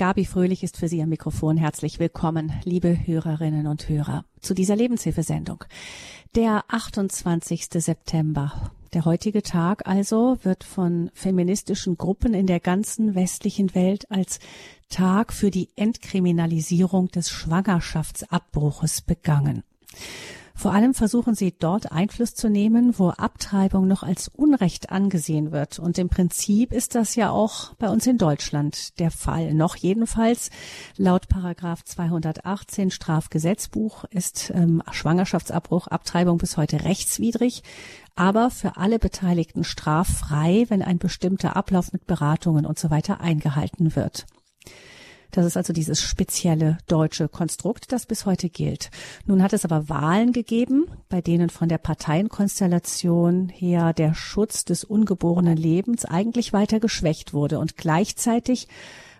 Gabi Fröhlich ist für Sie am Mikrofon. Herzlich willkommen, liebe Hörerinnen und Hörer, zu dieser Lebenshilfesendung. Der 28. September. Der heutige Tag also wird von feministischen Gruppen in der ganzen westlichen Welt als Tag für die Entkriminalisierung des Schwangerschaftsabbruches begangen. Vor allem versuchen sie dort Einfluss zu nehmen, wo Abtreibung noch als Unrecht angesehen wird. Und im Prinzip ist das ja auch bei uns in Deutschland der Fall. Noch jedenfalls laut Paragraph 218 Strafgesetzbuch ist ähm, Schwangerschaftsabbruch, Abtreibung bis heute rechtswidrig, aber für alle Beteiligten straffrei, wenn ein bestimmter Ablauf mit Beratungen und so weiter eingehalten wird. Das ist also dieses spezielle deutsche Konstrukt, das bis heute gilt. Nun hat es aber Wahlen gegeben, bei denen von der Parteienkonstellation her der Schutz des ungeborenen Lebens eigentlich weiter geschwächt wurde und gleichzeitig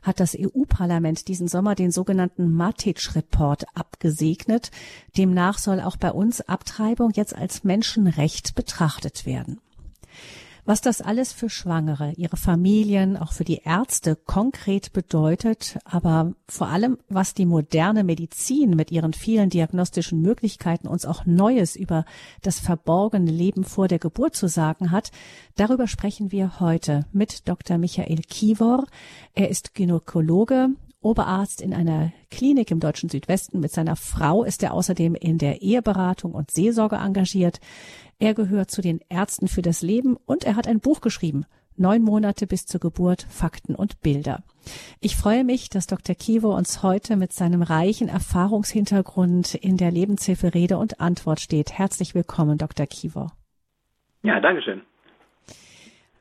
hat das EU-Parlament diesen Sommer den sogenannten Matic-Report abgesegnet. Demnach soll auch bei uns Abtreibung jetzt als Menschenrecht betrachtet werden. Was das alles für Schwangere, ihre Familien, auch für die Ärzte konkret bedeutet, aber vor allem, was die moderne Medizin mit ihren vielen diagnostischen Möglichkeiten uns auch Neues über das verborgene Leben vor der Geburt zu sagen hat, darüber sprechen wir heute mit Dr. Michael Kivor. Er ist Gynäkologe, Oberarzt in einer Klinik im deutschen Südwesten. Mit seiner Frau ist er außerdem in der Eheberatung und Seelsorge engagiert. Er gehört zu den Ärzten für das Leben und er hat ein Buch geschrieben. Neun Monate bis zur Geburt, Fakten und Bilder. Ich freue mich, dass Dr. Kivo uns heute mit seinem reichen Erfahrungshintergrund in der Lebenshilfe Rede und Antwort steht. Herzlich willkommen, Dr. Kivo. Ja, Dankeschön.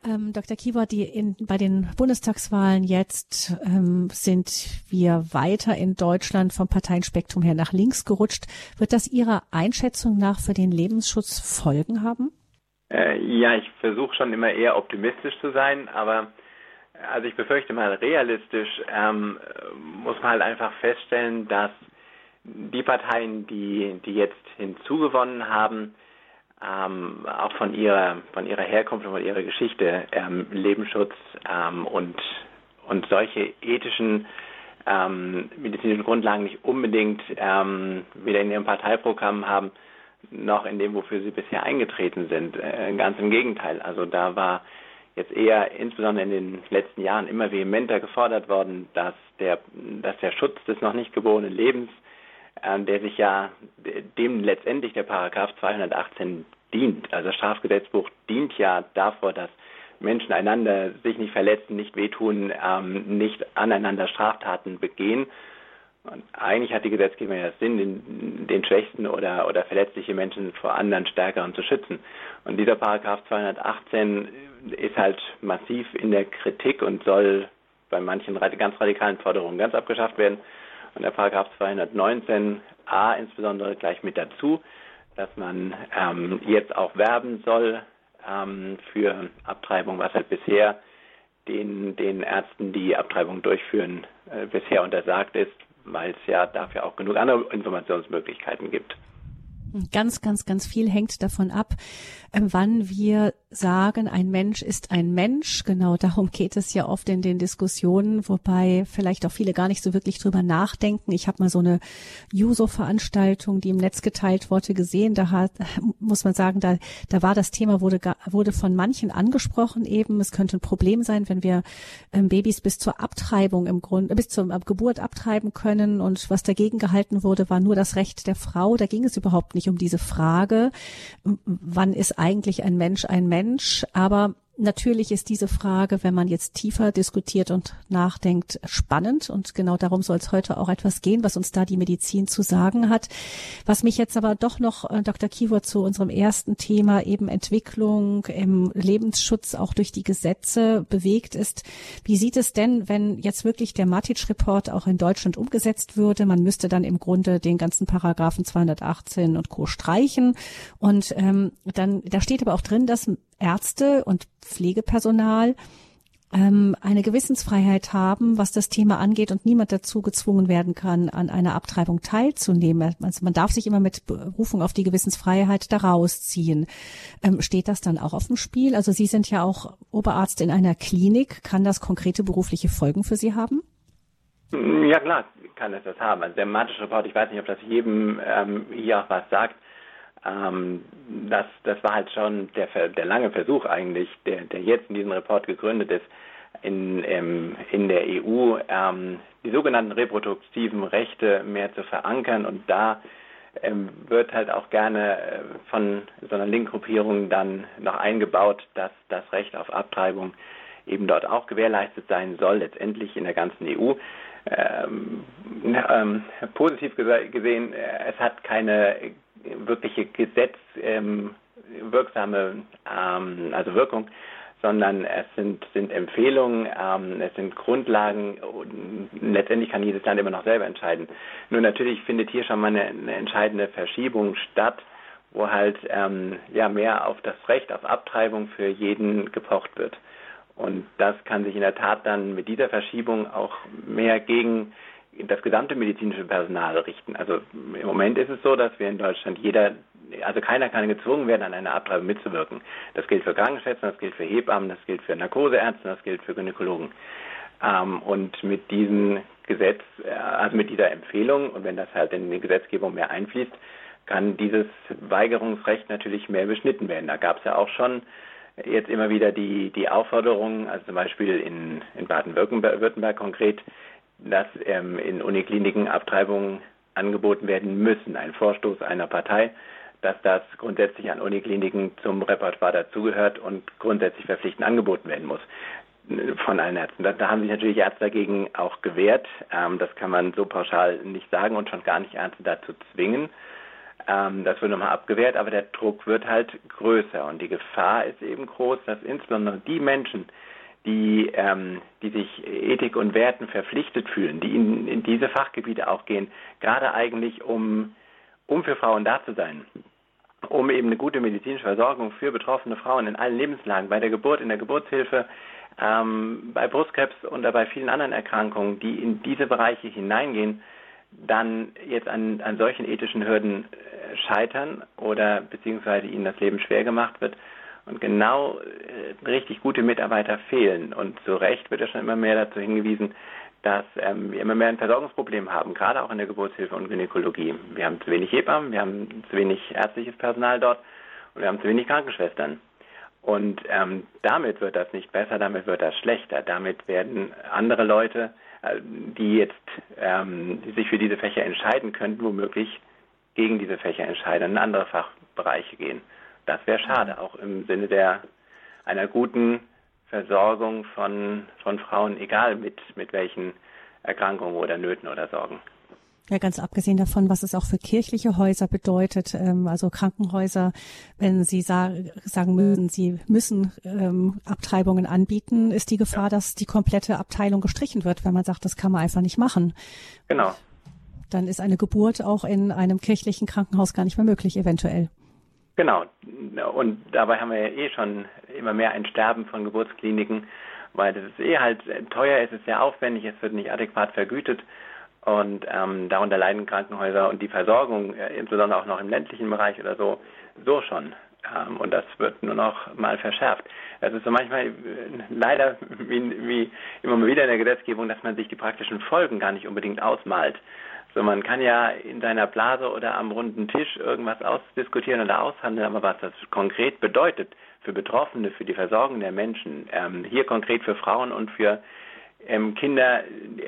Ähm, Dr. Kiewer, die in, bei den Bundestagswahlen jetzt ähm, sind wir weiter in Deutschland vom Parteienspektrum her nach links gerutscht. Wird das Ihrer Einschätzung nach für den Lebensschutz Folgen haben? Äh, ja, ich versuche schon immer eher optimistisch zu sein, aber also ich befürchte mal realistisch ähm, muss man halt einfach feststellen, dass die Parteien, die, die jetzt hinzugewonnen haben, ähm, auch von ihrer, von ihrer Herkunft und von ihrer Geschichte ähm, Lebensschutz ähm, und, und solche ethischen ähm, medizinischen Grundlagen nicht unbedingt ähm, weder in ihrem Parteiprogramm haben, noch in dem, wofür sie bisher eingetreten sind. Äh, ganz im Gegenteil. Also da war jetzt eher insbesondere in den letzten Jahren immer vehementer gefordert worden, dass der, dass der Schutz des noch nicht geborenen Lebens ähm, der sich ja dem letztendlich der Paragraph 218 dient. Also das Strafgesetzbuch dient ja davor, dass Menschen einander sich nicht verletzen, nicht wehtun, ähm, nicht aneinander Straftaten begehen. Und eigentlich hat die Gesetzgebung ja Sinn, den, den schwächsten oder, oder verletzliche Menschen vor anderen Stärkeren zu schützen. Und dieser Paragraph 218 ist halt massiv in der Kritik und soll bei manchen ganz radikalen Forderungen ganz abgeschafft werden. Und der Paragraph 219a insbesondere gleich mit dazu, dass man ähm, jetzt auch werben soll ähm, für Abtreibung, was halt bisher den, den Ärzten, die Abtreibung durchführen, äh, bisher untersagt ist, weil es ja dafür auch genug andere Informationsmöglichkeiten gibt. Ganz, ganz, ganz viel hängt davon ab, ähm, wann wir sagen, ein Mensch ist ein Mensch. Genau darum geht es ja oft in den Diskussionen, wobei vielleicht auch viele gar nicht so wirklich drüber nachdenken. Ich habe mal so eine Juso-Veranstaltung, die im Netz geteilt wurde, gesehen. Da hat, muss man sagen, da, da war das Thema, wurde, wurde von manchen angesprochen eben. Es könnte ein Problem sein, wenn wir ähm, Babys bis zur Abtreibung im Grunde, bis zur Geburt abtreiben können. Und was dagegen gehalten wurde, war nur das Recht der Frau. Da ging es überhaupt nicht um diese Frage, wann ist eigentlich ein Mensch ein Mensch, aber Natürlich ist diese Frage, wenn man jetzt tiefer diskutiert und nachdenkt, spannend. Und genau darum soll es heute auch etwas gehen, was uns da die Medizin zu sagen hat. Was mich jetzt aber doch noch, äh, Dr. Kiewer, zu unserem ersten Thema eben Entwicklung im Lebensschutz auch durch die Gesetze bewegt ist. Wie sieht es denn, wenn jetzt wirklich der Matic-Report auch in Deutschland umgesetzt würde? Man müsste dann im Grunde den ganzen Paragraphen 218 und Co. streichen. Und ähm, dann, da steht aber auch drin, dass Ärzte und Pflegepersonal ähm, eine Gewissensfreiheit haben, was das Thema angeht und niemand dazu gezwungen werden kann, an einer Abtreibung teilzunehmen. Also man darf sich immer mit Berufung auf die Gewissensfreiheit daraus ziehen. Ähm, steht das dann auch auf dem Spiel? Also Sie sind ja auch Oberarzt in einer Klinik. Kann das konkrete berufliche Folgen für Sie haben? Ja klar, kann es das haben. Also der Matische Report, ich weiß nicht, ob das jedem ähm, hier auch was sagt. Ähm, das, das war halt schon der, der lange Versuch eigentlich, der, der jetzt in diesem Report gegründet ist, in, ähm, in der EU ähm, die sogenannten reproduktiven Rechte mehr zu verankern und da ähm, wird halt auch gerne äh, von so einer Linkgruppierung dann noch eingebaut, dass das Recht auf Abtreibung eben dort auch gewährleistet sein soll, letztendlich in der ganzen EU. Ähm, ähm, positiv gesehen, äh, es hat keine wirkliche gesetzwirksame ähm, also Wirkung, sondern es sind, sind Empfehlungen, ähm, es sind Grundlagen und letztendlich kann jedes Land immer noch selber entscheiden. Nur natürlich findet hier schon mal eine, eine entscheidende Verschiebung statt, wo halt ähm, ja mehr auf das Recht auf Abtreibung für jeden gepocht wird. Und das kann sich in der Tat dann mit dieser Verschiebung auch mehr gegen das gesamte medizinische Personal richten. Also im Moment ist es so, dass wir in Deutschland jeder, also keiner kann gezwungen werden, an einer Abtreibung mitzuwirken. Das gilt für Krankenschwestern, das gilt für Hebammen, das gilt für Narkoseärzte, das gilt für Gynäkologen. Ähm, und mit diesem Gesetz, äh, also mit dieser Empfehlung und wenn das halt in die Gesetzgebung mehr einfließt, kann dieses Weigerungsrecht natürlich mehr beschnitten werden. Da gab es ja auch schon jetzt immer wieder die, die Aufforderung, also zum Beispiel in, in Baden-Württemberg konkret, dass ähm, in Unikliniken Abtreibungen angeboten werden müssen. Ein Vorstoß einer Partei, dass das grundsätzlich an Unikliniken zum Repertoire dazugehört und grundsätzlich verpflichtend angeboten werden muss von allen Ärzten. Da, da haben sich natürlich Ärzte dagegen auch gewehrt. Ähm, das kann man so pauschal nicht sagen und schon gar nicht Ärzte dazu zwingen. Ähm, das wird nochmal abgewehrt, aber der Druck wird halt größer und die Gefahr ist eben groß, dass insbesondere die Menschen, die, ähm, die sich Ethik und Werten verpflichtet fühlen, die in, in diese Fachgebiete auch gehen, gerade eigentlich um, um für Frauen da zu sein, um eben eine gute medizinische Versorgung für betroffene Frauen in allen Lebenslagen, bei der Geburt, in der Geburtshilfe, ähm, bei Brustkrebs und bei vielen anderen Erkrankungen, die in diese Bereiche hineingehen, dann jetzt an, an solchen ethischen Hürden äh, scheitern oder beziehungsweise ihnen das Leben schwer gemacht wird und genau äh, richtig gute Mitarbeiter fehlen. Und zu Recht wird ja schon immer mehr dazu hingewiesen, dass ähm, wir immer mehr ein Versorgungsproblem haben, gerade auch in der Geburtshilfe und Gynäkologie. Wir haben zu wenig Hebammen, wir haben zu wenig ärztliches Personal dort und wir haben zu wenig Krankenschwestern. Und ähm, damit wird das nicht besser, damit wird das schlechter. Damit werden andere Leute, äh, die jetzt ähm, die sich für diese Fächer entscheiden könnten, womöglich gegen diese Fächer entscheiden, in andere Fachbereiche gehen. Das wäre schade, auch im Sinne der einer guten Versorgung von, von Frauen, egal mit, mit welchen Erkrankungen oder Nöten oder Sorgen. Ja, ganz abgesehen davon, was es auch für kirchliche Häuser bedeutet, ähm, also Krankenhäuser, wenn sie sa sagen müssen, sie müssen ähm, Abtreibungen anbieten, ist die Gefahr, ja. dass die komplette Abteilung gestrichen wird, wenn man sagt, das kann man einfach nicht machen. Genau. Dann ist eine Geburt auch in einem kirchlichen Krankenhaus gar nicht mehr möglich, eventuell. Genau. Und dabei haben wir ja eh schon immer mehr ein Sterben von Geburtskliniken, weil das ist eh halt teuer, es ist sehr aufwendig, es wird nicht adäquat vergütet. Und ähm, darunter leiden Krankenhäuser und die Versorgung, äh, insbesondere auch noch im ländlichen Bereich oder so, so schon. Ähm, und das wird nur noch mal verschärft. Das ist so manchmal äh, leider wie, wie immer wieder in der Gesetzgebung, dass man sich die praktischen Folgen gar nicht unbedingt ausmalt. So, man kann ja in seiner Blase oder am runden Tisch irgendwas ausdiskutieren oder aushandeln, aber was das konkret bedeutet für Betroffene, für die Versorgung der Menschen, ähm, hier konkret für Frauen und für ähm, Kinder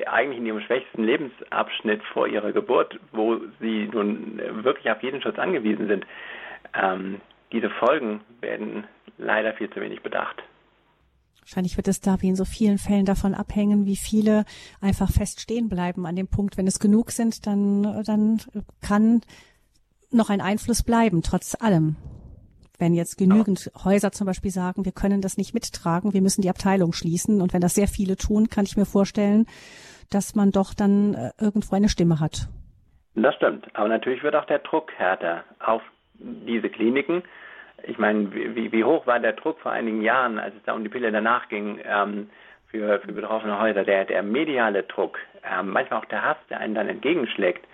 eigentlich in ihrem schwächsten Lebensabschnitt vor ihrer Geburt, wo sie nun wirklich auf jeden Schutz angewiesen sind, ähm, diese Folgen werden leider viel zu wenig bedacht. Wahrscheinlich wird es da wie in so vielen Fällen davon abhängen, wie viele einfach fest stehen bleiben an dem Punkt. Wenn es genug sind, dann, dann kann noch ein Einfluss bleiben, trotz allem. Wenn jetzt genügend Häuser zum Beispiel sagen, wir können das nicht mittragen, wir müssen die Abteilung schließen. Und wenn das sehr viele tun, kann ich mir vorstellen, dass man doch dann äh, irgendwo eine Stimme hat. Das stimmt. Aber natürlich wird auch der Druck härter auf diese Kliniken, ich meine, wie, wie hoch war der Druck vor einigen Jahren, als es da um die Pille danach ging, ähm, für, für betroffene Häuser, der, der mediale Druck, ähm, manchmal auch der Hass, der einen dann entgegenschlägt,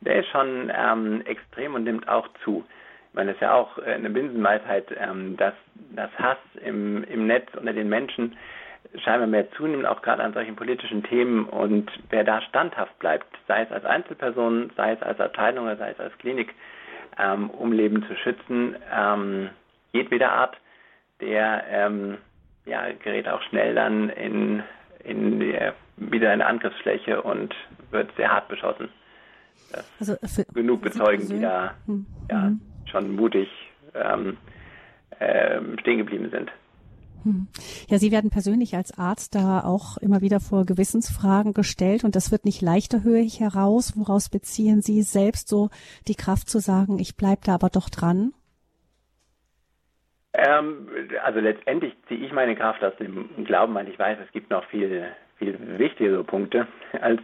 der ist schon ähm, extrem und nimmt auch zu. Ich meine, das ist ja auch äh, eine Binsenweisheit, ähm, dass das Hass im, im Netz unter den Menschen scheinbar mehr zunimmt, auch gerade an solchen politischen Themen. Und wer da standhaft bleibt, sei es als Einzelperson, sei es als Abteilung oder sei es als Klinik, ähm, um Leben zu schützen, ähm, jedweder Art, der ähm, ja, gerät auch schnell dann in, in die, wieder eine Angriffsfläche und wird sehr hart beschossen. Das also genug bezeugen, die da hm. ja, hm. schon mutig ähm, äh, stehen geblieben sind. Hm. Ja, Sie werden persönlich als Arzt da auch immer wieder vor Gewissensfragen gestellt und das wird nicht leichter, höre ich heraus. Woraus beziehen Sie selbst so die Kraft zu sagen, ich bleibe da aber doch dran? Ähm, also letztendlich ziehe ich meine Kraft aus dem Glauben, weil ich weiß, es gibt noch viel, viel wichtigere Punkte als,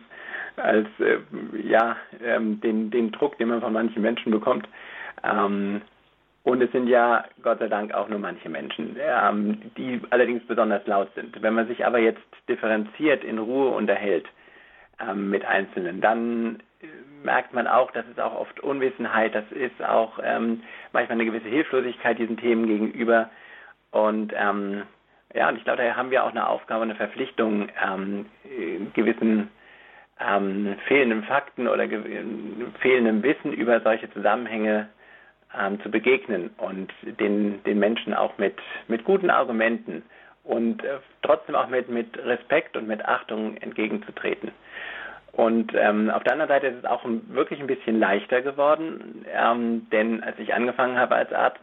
als äh, ja, ähm, den, den Druck, den man von manchen Menschen bekommt. Ähm, und es sind ja Gott sei Dank auch nur manche Menschen, ähm, die allerdings besonders laut sind. Wenn man sich aber jetzt differenziert in Ruhe unterhält ähm, mit Einzelnen, dann äh, merkt man auch, das ist auch oft Unwissenheit, das ist auch ähm, manchmal eine gewisse Hilflosigkeit diesen Themen gegenüber. Und ähm, ja, und ich glaube, da haben wir auch eine Aufgabe, eine Verpflichtung, ähm, gewissen ähm, fehlenden Fakten oder fehlendem Wissen über solche Zusammenhänge ähm, zu begegnen und den, den Menschen auch mit, mit guten Argumenten und äh, trotzdem auch mit, mit Respekt und mit Achtung entgegenzutreten. Und ähm, auf der anderen Seite ist es auch wirklich ein bisschen leichter geworden, ähm, denn als ich angefangen habe als Arzt,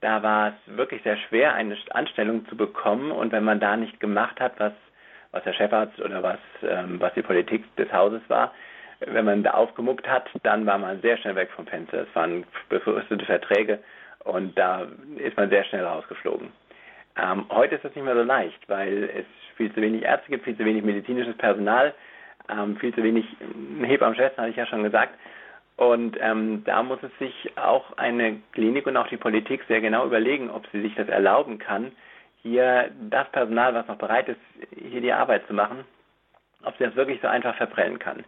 da war es wirklich sehr schwer, eine Anstellung zu bekommen. Und wenn man da nicht gemacht hat, was, was der Chefarzt oder was, ähm, was die Politik des Hauses war, wenn man da aufgemuckt hat, dann war man sehr schnell weg vom Fenster. Es waren befristete Verträge und da ist man sehr schnell rausgeflogen. Ähm, heute ist das nicht mehr so leicht, weil es viel zu wenig Ärzte gibt, viel zu wenig medizinisches Personal, ähm, viel zu wenig Hebammenschwestern, hatte ich ja schon gesagt. Und ähm, da muss es sich auch eine Klinik und auch die Politik sehr genau überlegen, ob sie sich das erlauben kann, hier das Personal, was noch bereit ist, hier die Arbeit zu machen, ob sie das wirklich so einfach verprellen kann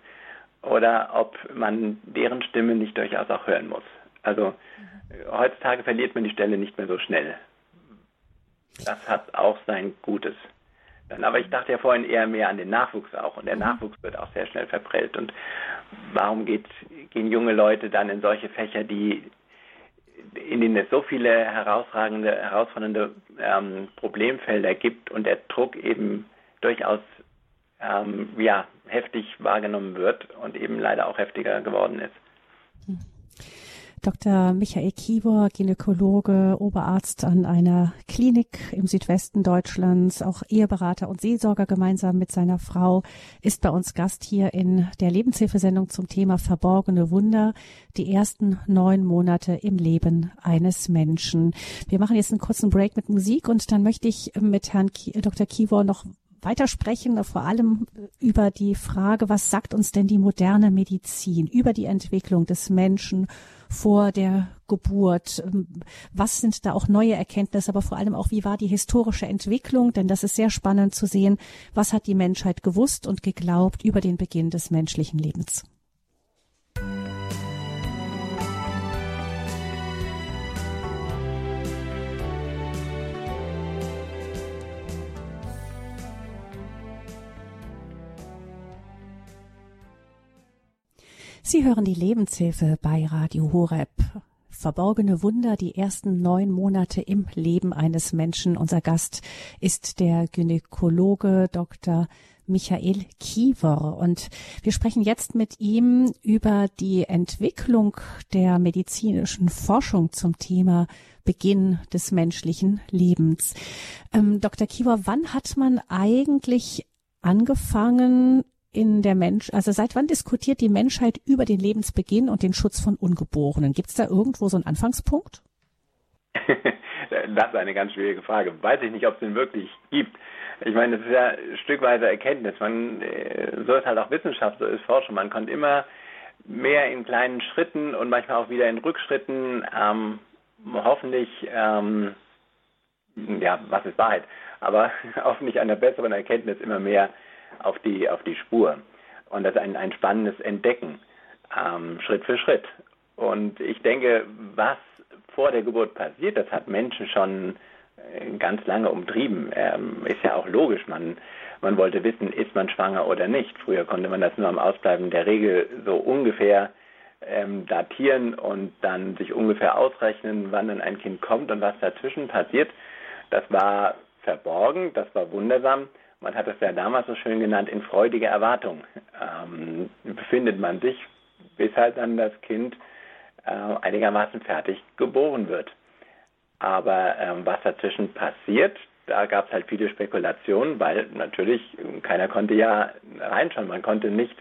oder ob man deren Stimme nicht durchaus auch hören muss. Also heutzutage verliert man die Stelle nicht mehr so schnell. Das hat auch sein Gutes. Dann, aber ich dachte ja vorhin eher mehr an den Nachwuchs auch und der mhm. Nachwuchs wird auch sehr schnell verprellt. Und warum geht, gehen junge Leute dann in solche Fächer, die in denen es so viele herausragende, herausfordernde ähm, Problemfelder gibt und der Druck eben durchaus ähm, ja, heftig wahrgenommen wird und eben leider auch heftiger geworden ist. Dr. Michael Kiewer, Gynäkologe, Oberarzt an einer Klinik im Südwesten Deutschlands, auch Eheberater und Seelsorger gemeinsam mit seiner Frau, ist bei uns Gast hier in der Lebenshilfesendung zum Thema verborgene Wunder, die ersten neun Monate im Leben eines Menschen. Wir machen jetzt einen kurzen Break mit Musik und dann möchte ich mit Herrn Dr. Kiewer noch weitersprechen, vor allem über die Frage, was sagt uns denn die moderne Medizin über die Entwicklung des Menschen vor der Geburt? Was sind da auch neue Erkenntnisse, aber vor allem auch, wie war die historische Entwicklung? Denn das ist sehr spannend zu sehen, was hat die Menschheit gewusst und geglaubt über den Beginn des menschlichen Lebens. Sie hören die Lebenshilfe bei Radio Horeb. Verborgene Wunder, die ersten neun Monate im Leben eines Menschen. Unser Gast ist der Gynäkologe Dr. Michael Kiewer. Und wir sprechen jetzt mit ihm über die Entwicklung der medizinischen Forschung zum Thema Beginn des menschlichen Lebens. Ähm, Dr. Kiewer, wann hat man eigentlich angefangen, in der Mensch, also seit wann diskutiert die Menschheit über den Lebensbeginn und den Schutz von Ungeborenen? Gibt es da irgendwo so einen Anfangspunkt? das ist eine ganz schwierige Frage. Weiß ich nicht, ob es den wirklich gibt. Ich meine, das ist ja stückweise Erkenntnis. Man, äh, so ist halt auch Wissenschaft, so ist Forschung. Man kommt immer mehr in kleinen Schritten und manchmal auch wieder in Rückschritten, ähm, hoffentlich, ähm, ja, was ist Wahrheit, aber hoffentlich einer besseren Erkenntnis immer mehr auf die, auf die Spur. Und das ist ein, ein spannendes Entdecken, ähm, Schritt für Schritt. Und ich denke, was vor der Geburt passiert, das hat Menschen schon ganz lange umtrieben. Ähm, ist ja auch logisch. Man, man wollte wissen, ist man schwanger oder nicht. Früher konnte man das nur am Ausbleiben der Regel so ungefähr ähm, datieren und dann sich ungefähr ausrechnen, wann dann ein Kind kommt und was dazwischen passiert. Das war verborgen, das war wundersam. Man hat es ja damals so schön genannt, in freudiger Erwartung ähm, befindet man sich, bis halt dann das Kind äh, einigermaßen fertig geboren wird. Aber ähm, was dazwischen passiert, da gab es halt viele Spekulationen, weil natürlich keiner konnte ja reinschauen. Man konnte nicht,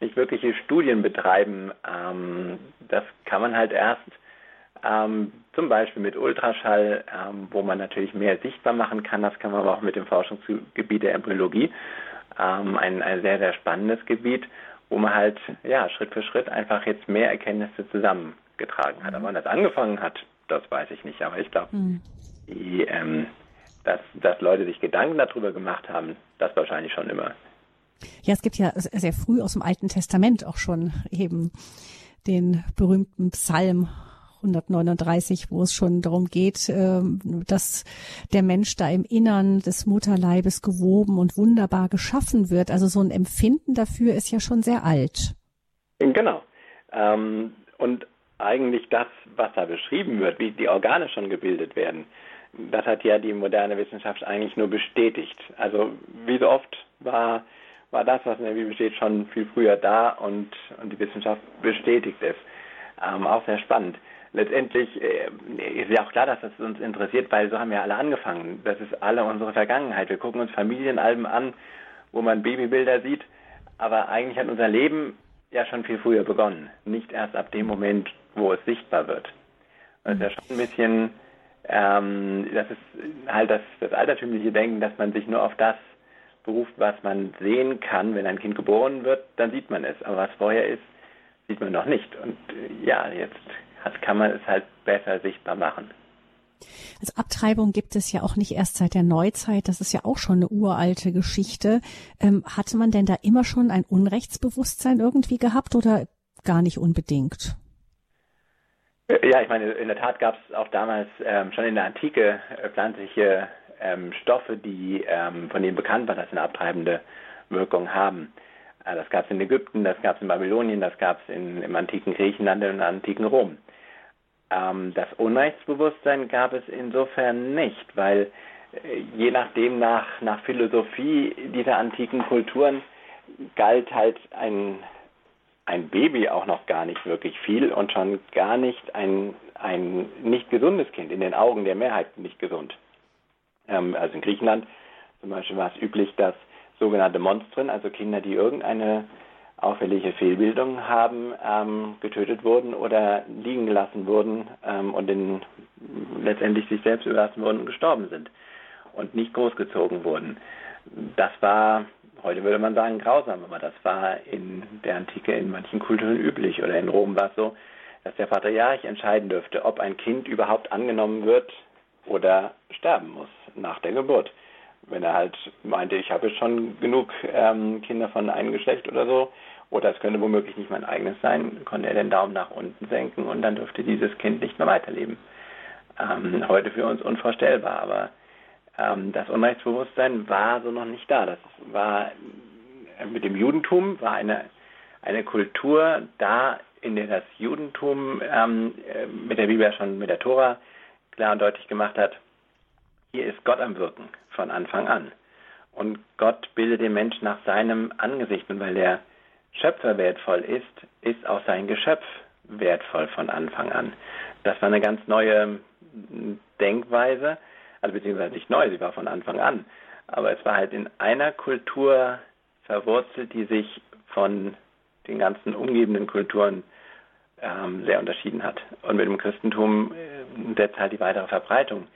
nicht wirkliche Studien betreiben. Ähm, das kann man halt erst ähm, zum Beispiel mit Ultraschall, ähm, wo man natürlich mehr sichtbar machen kann. Das kann man aber auch mit dem Forschungsgebiet der Embryologie. Ähm, ein, ein sehr, sehr spannendes Gebiet, wo man halt ja, Schritt für Schritt einfach jetzt mehr Erkenntnisse zusammengetragen hat. Aber wann das angefangen hat, das weiß ich nicht. Aber ich glaube, mhm. ähm, dass, dass Leute sich Gedanken darüber gemacht haben, das wahrscheinlich schon immer. Ja, es gibt ja sehr früh aus dem Alten Testament auch schon eben den berühmten Psalm 139, wo es schon darum geht, ähm, dass der Mensch da im Innern des Mutterleibes gewoben und wunderbar geschaffen wird. Also so ein Empfinden dafür ist ja schon sehr alt. Genau. Ähm, und eigentlich das, was da beschrieben wird, wie die Organe schon gebildet werden, das hat ja die moderne Wissenschaft eigentlich nur bestätigt. Also wie so oft war, war das, was in der Bibel steht, schon viel früher da und, und die Wissenschaft bestätigt es. Ähm, auch sehr spannend letztendlich äh, ist ja auch klar, dass das uns interessiert, weil so haben wir alle angefangen. Das ist alle unsere Vergangenheit. Wir gucken uns Familienalben an, wo man Babybilder sieht, aber eigentlich hat unser Leben ja schon viel früher begonnen. Nicht erst ab dem Moment, wo es sichtbar wird. Das ist ja schon ein bisschen, ähm, das ist halt das, das altertümliche Denken, dass man sich nur auf das beruft, was man sehen kann. Wenn ein Kind geboren wird, dann sieht man es. Aber was vorher ist, sieht man noch nicht. Und äh, ja, jetzt hat, kann man es halt besser sichtbar machen. Also Abtreibung gibt es ja auch nicht erst seit der Neuzeit, das ist ja auch schon eine uralte Geschichte. Ähm, hatte man denn da immer schon ein Unrechtsbewusstsein irgendwie gehabt oder gar nicht unbedingt? Ja, ich meine, in der Tat gab es auch damals ähm, schon in der Antike äh, pflanzliche ähm, Stoffe, die ähm, von denen bekannt war, dass sie eine abtreibende Wirkung haben. Äh, das gab es in Ägypten, das gab es in Babylonien, das gab es im antiken Griechenland und im antiken Rom. Ähm, das Unrechtsbewusstsein gab es insofern nicht, weil äh, je nachdem nach, nach Philosophie dieser antiken Kulturen galt halt ein, ein Baby auch noch gar nicht wirklich viel und schon gar nicht ein, ein nicht gesundes Kind, in den Augen der Mehrheit nicht gesund. Ähm, also in Griechenland zum Beispiel war es üblich, dass sogenannte Monstren, also Kinder, die irgendeine auffällige Fehlbildung haben, ähm, getötet wurden oder liegen gelassen wurden ähm, und in, letztendlich sich selbst überlassen wurden und gestorben sind und nicht großgezogen wurden. Das war, heute würde man sagen, grausam, aber das war in der Antike in manchen Kulturen üblich oder in Rom war es so, dass der Patriarch entscheiden dürfte, ob ein Kind überhaupt angenommen wird oder sterben muss nach der Geburt wenn er halt meinte, ich habe schon genug ähm, Kinder von einem Geschlecht oder so, oder es könnte womöglich nicht mein eigenes sein, konnte er den Daumen nach unten senken und dann dürfte dieses Kind nicht mehr weiterleben. Ähm, heute für uns unvorstellbar, aber ähm, das Unrechtsbewusstsein war so noch nicht da. Das war äh, mit dem Judentum war eine, eine Kultur da, in der das Judentum ähm, äh, mit der Bibel schon mit der Tora klar und deutlich gemacht hat, hier ist Gott am Wirken von Anfang an. Und Gott bildet den Menschen nach seinem Angesicht. Und weil der Schöpfer wertvoll ist, ist auch sein Geschöpf wertvoll von Anfang an. Das war eine ganz neue Denkweise, also beziehungsweise nicht neu, sie war von Anfang an. Aber es war halt in einer Kultur verwurzelt, die sich von den ganzen umgebenden Kulturen ähm, sehr unterschieden hat. Und mit dem Christentum äh, setzt halt die weitere Verbreitung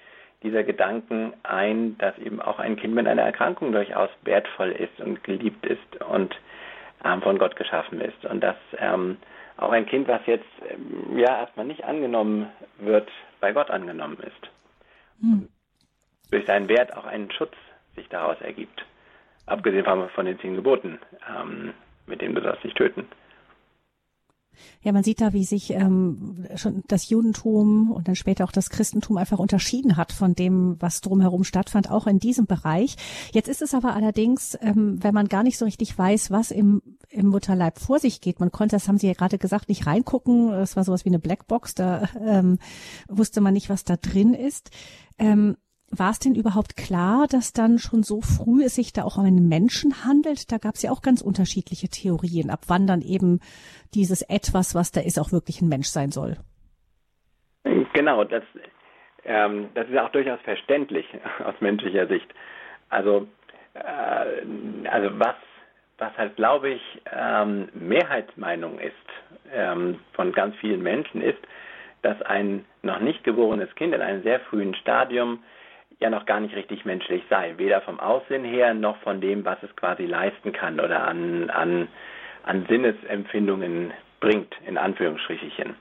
dieser Gedanken ein, dass eben auch ein Kind mit einer Erkrankung durchaus wertvoll ist und geliebt ist und ähm, von Gott geschaffen ist. Und dass ähm, auch ein Kind, was jetzt ähm, ja erstmal nicht angenommen wird, bei Gott angenommen ist. Hm. Durch seinen Wert auch einen Schutz sich daraus ergibt. Abgesehen von, von den zehn Geboten, ähm, mit denen du das nicht töten. Ja, man sieht da, wie sich ähm, schon das Judentum und dann später auch das Christentum einfach unterschieden hat von dem, was drumherum stattfand, auch in diesem Bereich. Jetzt ist es aber allerdings, ähm, wenn man gar nicht so richtig weiß, was im, im Mutterleib vor sich geht, man konnte, das haben Sie ja gerade gesagt, nicht reingucken. Es war sowas wie eine Blackbox, da ähm, wusste man nicht, was da drin ist. Ähm, war es denn überhaupt klar, dass dann schon so früh es sich da auch um einen Menschen handelt? Da gab es ja auch ganz unterschiedliche Theorien, ab wann dann eben dieses Etwas, was da ist, auch wirklich ein Mensch sein soll. Genau, das, ähm, das ist auch durchaus verständlich aus menschlicher Sicht. Also, äh, also was, was halt, glaube ich, ähm, Mehrheitsmeinung ist ähm, von ganz vielen Menschen ist, dass ein noch nicht geborenes Kind in einem sehr frühen Stadium ja noch gar nicht richtig menschlich sei, weder vom Aussehen her noch von dem, was es quasi leisten kann oder an, an, an Sinnesempfindungen bringt, in Anführungsstrichen.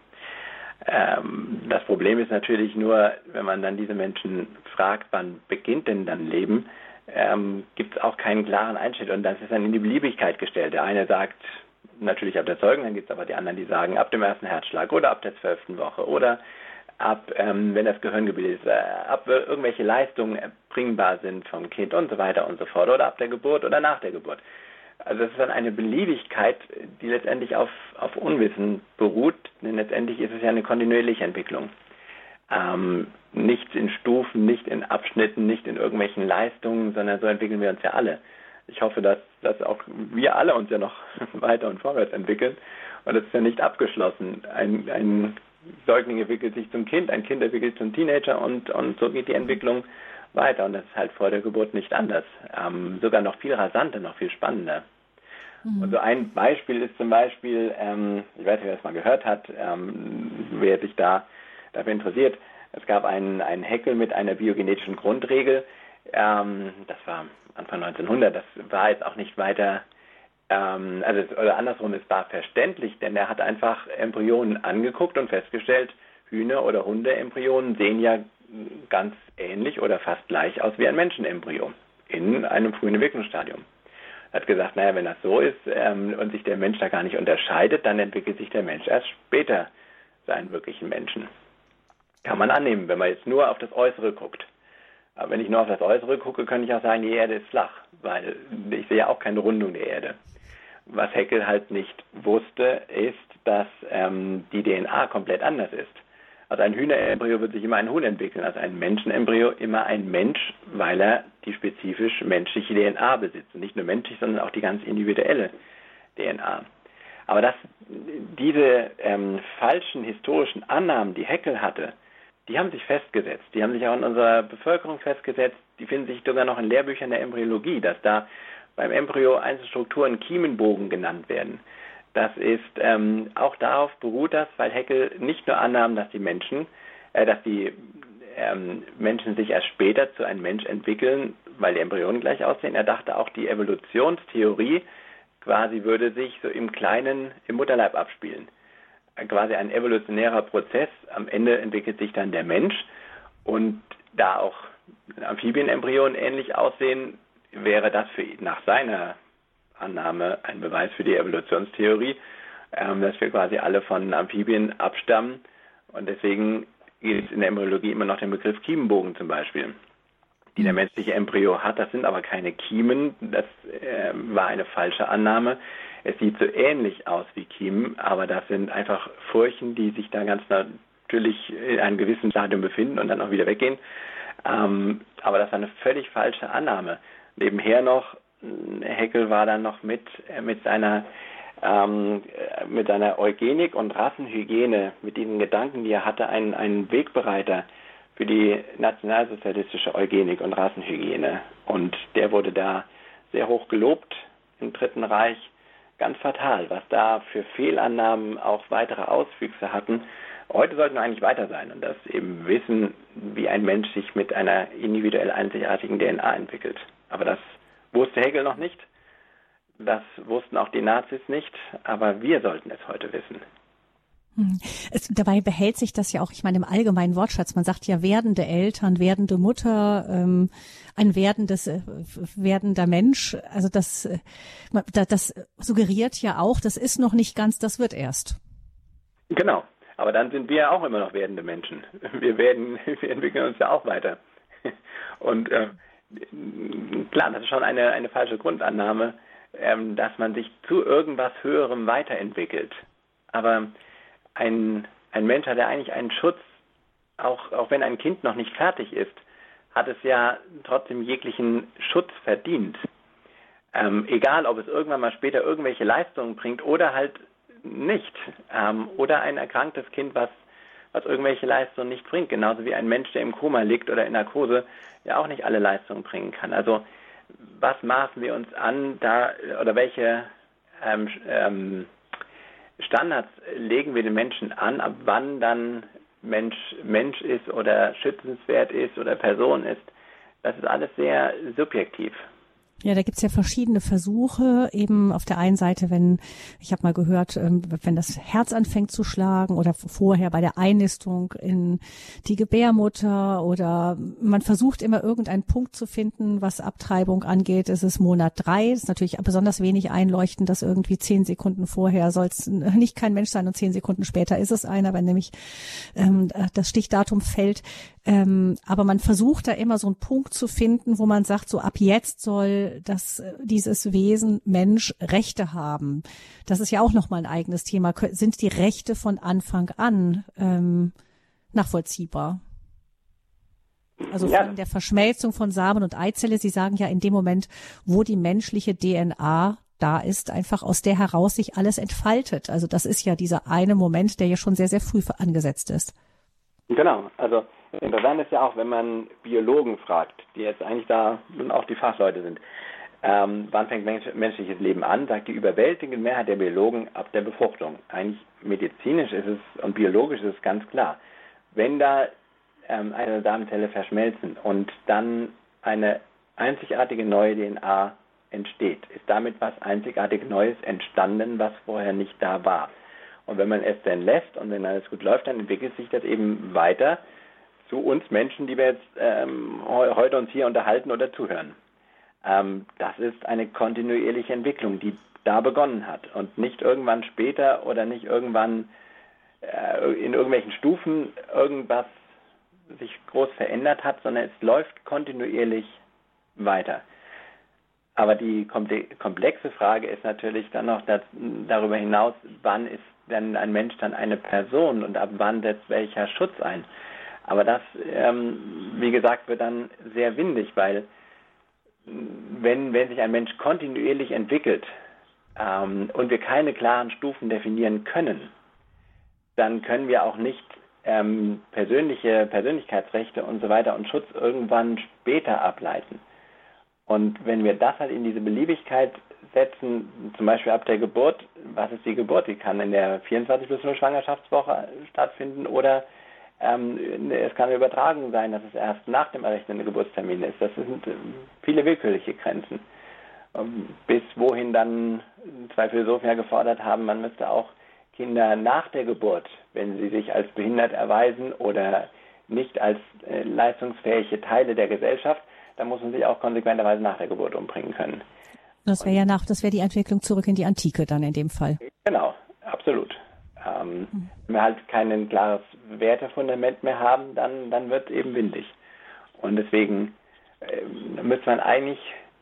Ähm, das Problem ist natürlich nur, wenn man dann diese Menschen fragt, wann beginnt denn dann Leben, ähm, gibt es auch keinen klaren Einschnitt und das ist dann in die Beliebigkeit gestellt. Der eine sagt natürlich ab der Zeugung, dann gibt es aber die anderen, die sagen ab dem ersten Herzschlag oder ab der zwölften Woche oder ab, ähm, wenn das Gehirn gebildet ist, äh, ab irgendwelche Leistungen erbringbar sind vom Kind und so weiter und so fort oder ab der Geburt oder nach der Geburt. Also das ist dann eine Beliebigkeit, die letztendlich auf, auf Unwissen beruht, denn letztendlich ist es ja eine kontinuierliche Entwicklung. Ähm, nicht in Stufen, nicht in Abschnitten, nicht in irgendwelchen Leistungen, sondern so entwickeln wir uns ja alle. Ich hoffe, dass, dass auch wir alle uns ja noch weiter und vorwärts entwickeln. Und das ist ja nicht abgeschlossen. Ein, ein Säugling entwickelt sich zum Kind, ein Kind entwickelt zum Teenager und, und so geht die Entwicklung weiter. Und das ist halt vor der Geburt nicht anders. Ähm, sogar noch viel rasanter, noch viel spannender. Mhm. Und so ein Beispiel ist zum Beispiel, ähm, ich weiß nicht, wer das mal gehört hat, ähm, wer sich da dafür interessiert, es gab einen, einen Heckel mit einer biogenetischen Grundregel, ähm, das war Anfang 1900, das war jetzt auch nicht weiter ähm, also oder andersrum, es war verständlich, denn er hat einfach Embryonen angeguckt und festgestellt, Hühner- oder Hundeembryonen sehen ja ganz ähnlich oder fast gleich aus wie ein Menschenembryo in einem frühen Entwicklungsstadium. Er hat gesagt, naja, wenn das so ist ähm, und sich der Mensch da gar nicht unterscheidet, dann entwickelt sich der Mensch erst später seinen wirklichen Menschen. Kann man annehmen, wenn man jetzt nur auf das Äußere guckt. Aber wenn ich nur auf das Äußere gucke, könnte ich auch sagen, die Erde ist flach, weil ich sehe ja auch keine Rundung der Erde. Was Heckel halt nicht wusste, ist, dass ähm, die DNA komplett anders ist. Also ein Hühnerembryo wird sich immer ein Huhn entwickeln, also ein Menschenembryo immer ein Mensch, weil er die spezifisch menschliche DNA besitzt. Und nicht nur menschlich, sondern auch die ganz individuelle DNA. Aber dass diese ähm, falschen historischen Annahmen, die Heckel hatte, die haben sich festgesetzt. Die haben sich auch in unserer Bevölkerung festgesetzt. Die finden sich sogar noch in Lehrbüchern der Embryologie, dass da beim Embryo Einzelstrukturen Kiemenbogen genannt werden. Das ist ähm, auch darauf beruht das, weil Heckel nicht nur annahm, dass die Menschen, äh, dass die ähm, Menschen sich erst später zu einem Mensch entwickeln, weil die Embryonen gleich aussehen. Er dachte auch, die Evolutionstheorie quasi würde sich so im Kleinen im Mutterleib abspielen. Quasi ein evolutionärer Prozess. Am Ende entwickelt sich dann der Mensch und da auch Amphibienembryonen ähnlich aussehen, wäre das für nach seiner Annahme ein Beweis für die Evolutionstheorie, ähm, dass wir quasi alle von Amphibien abstammen. Und deswegen gibt es in der Embryologie immer noch den Begriff Kiemenbogen zum Beispiel, die der menschliche Embryo hat. Das sind aber keine Kiemen. Das äh, war eine falsche Annahme. Es sieht so ähnlich aus wie Kiemen, aber das sind einfach Furchen, die sich da ganz natürlich in einem gewissen Stadium befinden und dann auch wieder weggehen. Ähm, aber das war eine völlig falsche Annahme nebenher noch, Heckel war dann noch mit, äh, mit seiner ähm, mit seiner Eugenik und Rassenhygiene, mit diesen Gedanken, die er hatte, ein, ein Wegbereiter für die nationalsozialistische Eugenik und Rassenhygiene. Und der wurde da sehr hoch gelobt im Dritten Reich. Ganz fatal, was da für Fehlannahmen auch weitere Auswüchse hatten. Heute sollten wir eigentlich weiter sein und das eben wissen, wie ein Mensch sich mit einer individuell einzigartigen DNA entwickelt. Aber das wusste Hegel noch nicht. Das wussten auch die Nazis nicht. Aber wir sollten es heute wissen. Hm. Es, dabei behält sich das ja auch, ich meine, im allgemeinen Wortschatz. Man sagt ja werdende Eltern, werdende Mutter, ähm, ein werdendes, äh, werdender Mensch. Also das, äh, das suggeriert ja auch, das ist noch nicht ganz, das wird erst. Genau. Aber dann sind wir auch immer noch werdende Menschen. Wir werden, wir entwickeln uns ja auch weiter. Und äh, klar, das ist schon eine, eine falsche Grundannahme, ähm, dass man sich zu irgendwas Höherem weiterentwickelt. Aber ein, ein Mensch hat ja eigentlich einen Schutz, auch, auch wenn ein Kind noch nicht fertig ist, hat es ja trotzdem jeglichen Schutz verdient. Ähm, egal, ob es irgendwann mal später irgendwelche Leistungen bringt oder halt nicht. Ähm, oder ein erkranktes Kind, was, was irgendwelche Leistungen nicht bringt. Genauso wie ein Mensch, der im Koma liegt oder in Narkose, ja auch nicht alle Leistungen bringen kann. Also was maßen wir uns an, da oder welche ähm, ähm, Standards legen wir den Menschen an, ab wann dann Mensch Mensch ist oder schützenswert ist oder Person ist. Das ist alles sehr subjektiv. Ja, da gibt's ja verschiedene Versuche. Eben auf der einen Seite, wenn, ich habe mal gehört, ähm, wenn das Herz anfängt zu schlagen oder vorher bei der Einnistung in die Gebärmutter oder man versucht immer irgendeinen Punkt zu finden, was Abtreibung angeht. Es ist Monat drei. Ist natürlich besonders wenig einleuchtend, dass irgendwie zehn Sekunden vorher soll es nicht kein Mensch sein und zehn Sekunden später ist es einer, wenn nämlich ähm, das Stichdatum fällt. Ähm, aber man versucht da immer so einen Punkt zu finden, wo man sagt, so ab jetzt soll das, äh, dieses Wesen Mensch Rechte haben. Das ist ja auch nochmal ein eigenes Thema. Sind die Rechte von Anfang an ähm, nachvollziehbar? Also von ja. der Verschmelzung von Samen und Eizelle. Sie sagen ja in dem Moment, wo die menschliche DNA da ist, einfach aus der heraus sich alles entfaltet. Also das ist ja dieser eine Moment, der ja schon sehr, sehr früh angesetzt ist. Genau. Also Interessant ist ja auch, wenn man Biologen fragt, die jetzt eigentlich da nun auch die Fachleute sind, ähm, wann fängt mensch menschliches Leben an, sagt die überwältigende Mehrheit der Biologen ab der Befruchtung. Eigentlich medizinisch ist es und biologisch ist es ganz klar. Wenn da ähm, eine Samenzelle verschmelzen und dann eine einzigartige neue DNA entsteht, ist damit was einzigartig Neues entstanden, was vorher nicht da war. Und wenn man es denn lässt und wenn alles gut läuft, dann entwickelt sich das eben weiter zu uns Menschen, die wir jetzt ähm, heute uns hier unterhalten oder zuhören. Ähm, das ist eine kontinuierliche Entwicklung, die da begonnen hat und nicht irgendwann später oder nicht irgendwann äh, in irgendwelchen Stufen irgendwas sich groß verändert hat, sondern es läuft kontinuierlich weiter. Aber die komplexe Frage ist natürlich dann noch das, darüber hinaus, wann ist denn ein Mensch dann eine Person und ab wann setzt welcher Schutz ein? Aber das, ähm, wie gesagt, wird dann sehr windig, weil wenn, wenn sich ein Mensch kontinuierlich entwickelt ähm, und wir keine klaren Stufen definieren können, dann können wir auch nicht ähm, persönliche Persönlichkeitsrechte und so weiter und Schutz irgendwann später ableiten. Und wenn wir das halt in diese Beliebigkeit setzen, zum Beispiel ab der Geburt, was ist die Geburt? Die kann in der 24 plus 0 Schwangerschaftswoche stattfinden oder ähm, es kann eine Übertragung sein, dass es erst nach dem errechneten Geburtstermin ist. Das sind ähm, viele willkürliche Grenzen. Ähm, bis wohin dann zwei Philosophen ja gefordert haben, man müsste auch Kinder nach der Geburt, wenn sie sich als behindert erweisen oder nicht als äh, leistungsfähige Teile der Gesellschaft, dann muss man sich auch konsequenterweise nach der Geburt umbringen können. Das wäre ja nach, das wäre die Entwicklung zurück in die Antike dann in dem Fall. Genau, absolut. Ähm, wenn wir halt kein klares Wertefundament mehr haben, dann, dann wird es eben windig. Und deswegen äh, müsste man eigentlich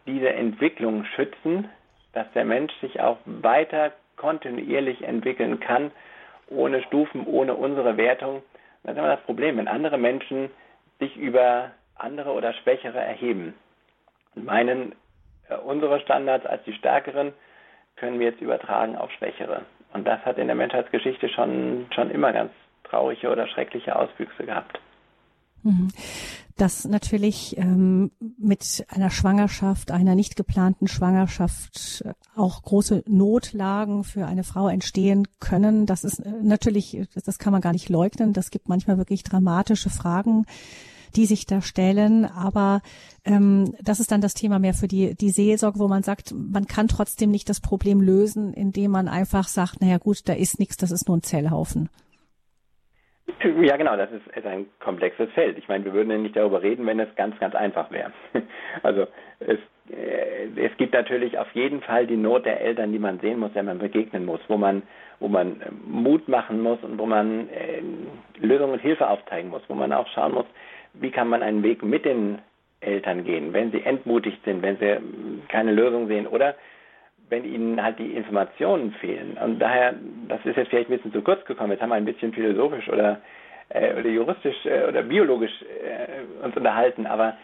diese Entwicklung schützen, dass der Mensch sich auch weiter kontinuierlich entwickeln kann, ohne Stufen, ohne unsere Wertung. Das ist immer das Problem, wenn andere Menschen sich über andere oder Schwächere erheben und meinen, äh, unsere Standards als die stärkeren können wir jetzt übertragen auf Schwächere. Und das hat in der Menschheitsgeschichte schon, schon immer ganz traurige oder schreckliche Auswüchse gehabt. Mhm. Dass natürlich ähm, mit einer Schwangerschaft, einer nicht geplanten Schwangerschaft auch große Notlagen für eine Frau entstehen können, das ist äh, natürlich, das kann man gar nicht leugnen. Das gibt manchmal wirklich dramatische Fragen, die sich da stellen. Aber ähm, das ist dann das Thema mehr für die, die Seelsorge, wo man sagt, man kann trotzdem nicht das Problem lösen, indem man einfach sagt, naja gut, da ist nichts, das ist nur ein Zellhaufen. Ja, genau, das ist, ist ein komplexes Feld. Ich meine, wir würden ja nicht darüber reden, wenn es ganz, ganz einfach wäre. Also es, äh, es gibt natürlich auf jeden Fall die Not der Eltern, die man sehen muss, der man begegnen muss, wo man, wo man äh, Mut machen muss und wo man äh, Lösung und Hilfe aufzeigen muss, wo man auch schauen muss, wie kann man einen Weg mit den Eltern gehen, wenn sie entmutigt sind, wenn sie keine Lösung sehen oder wenn ihnen halt die Informationen fehlen. Und daher, das ist jetzt vielleicht ein bisschen zu kurz gekommen, jetzt haben wir ein bisschen philosophisch oder, äh, oder juristisch äh, oder biologisch äh, uns unterhalten, aber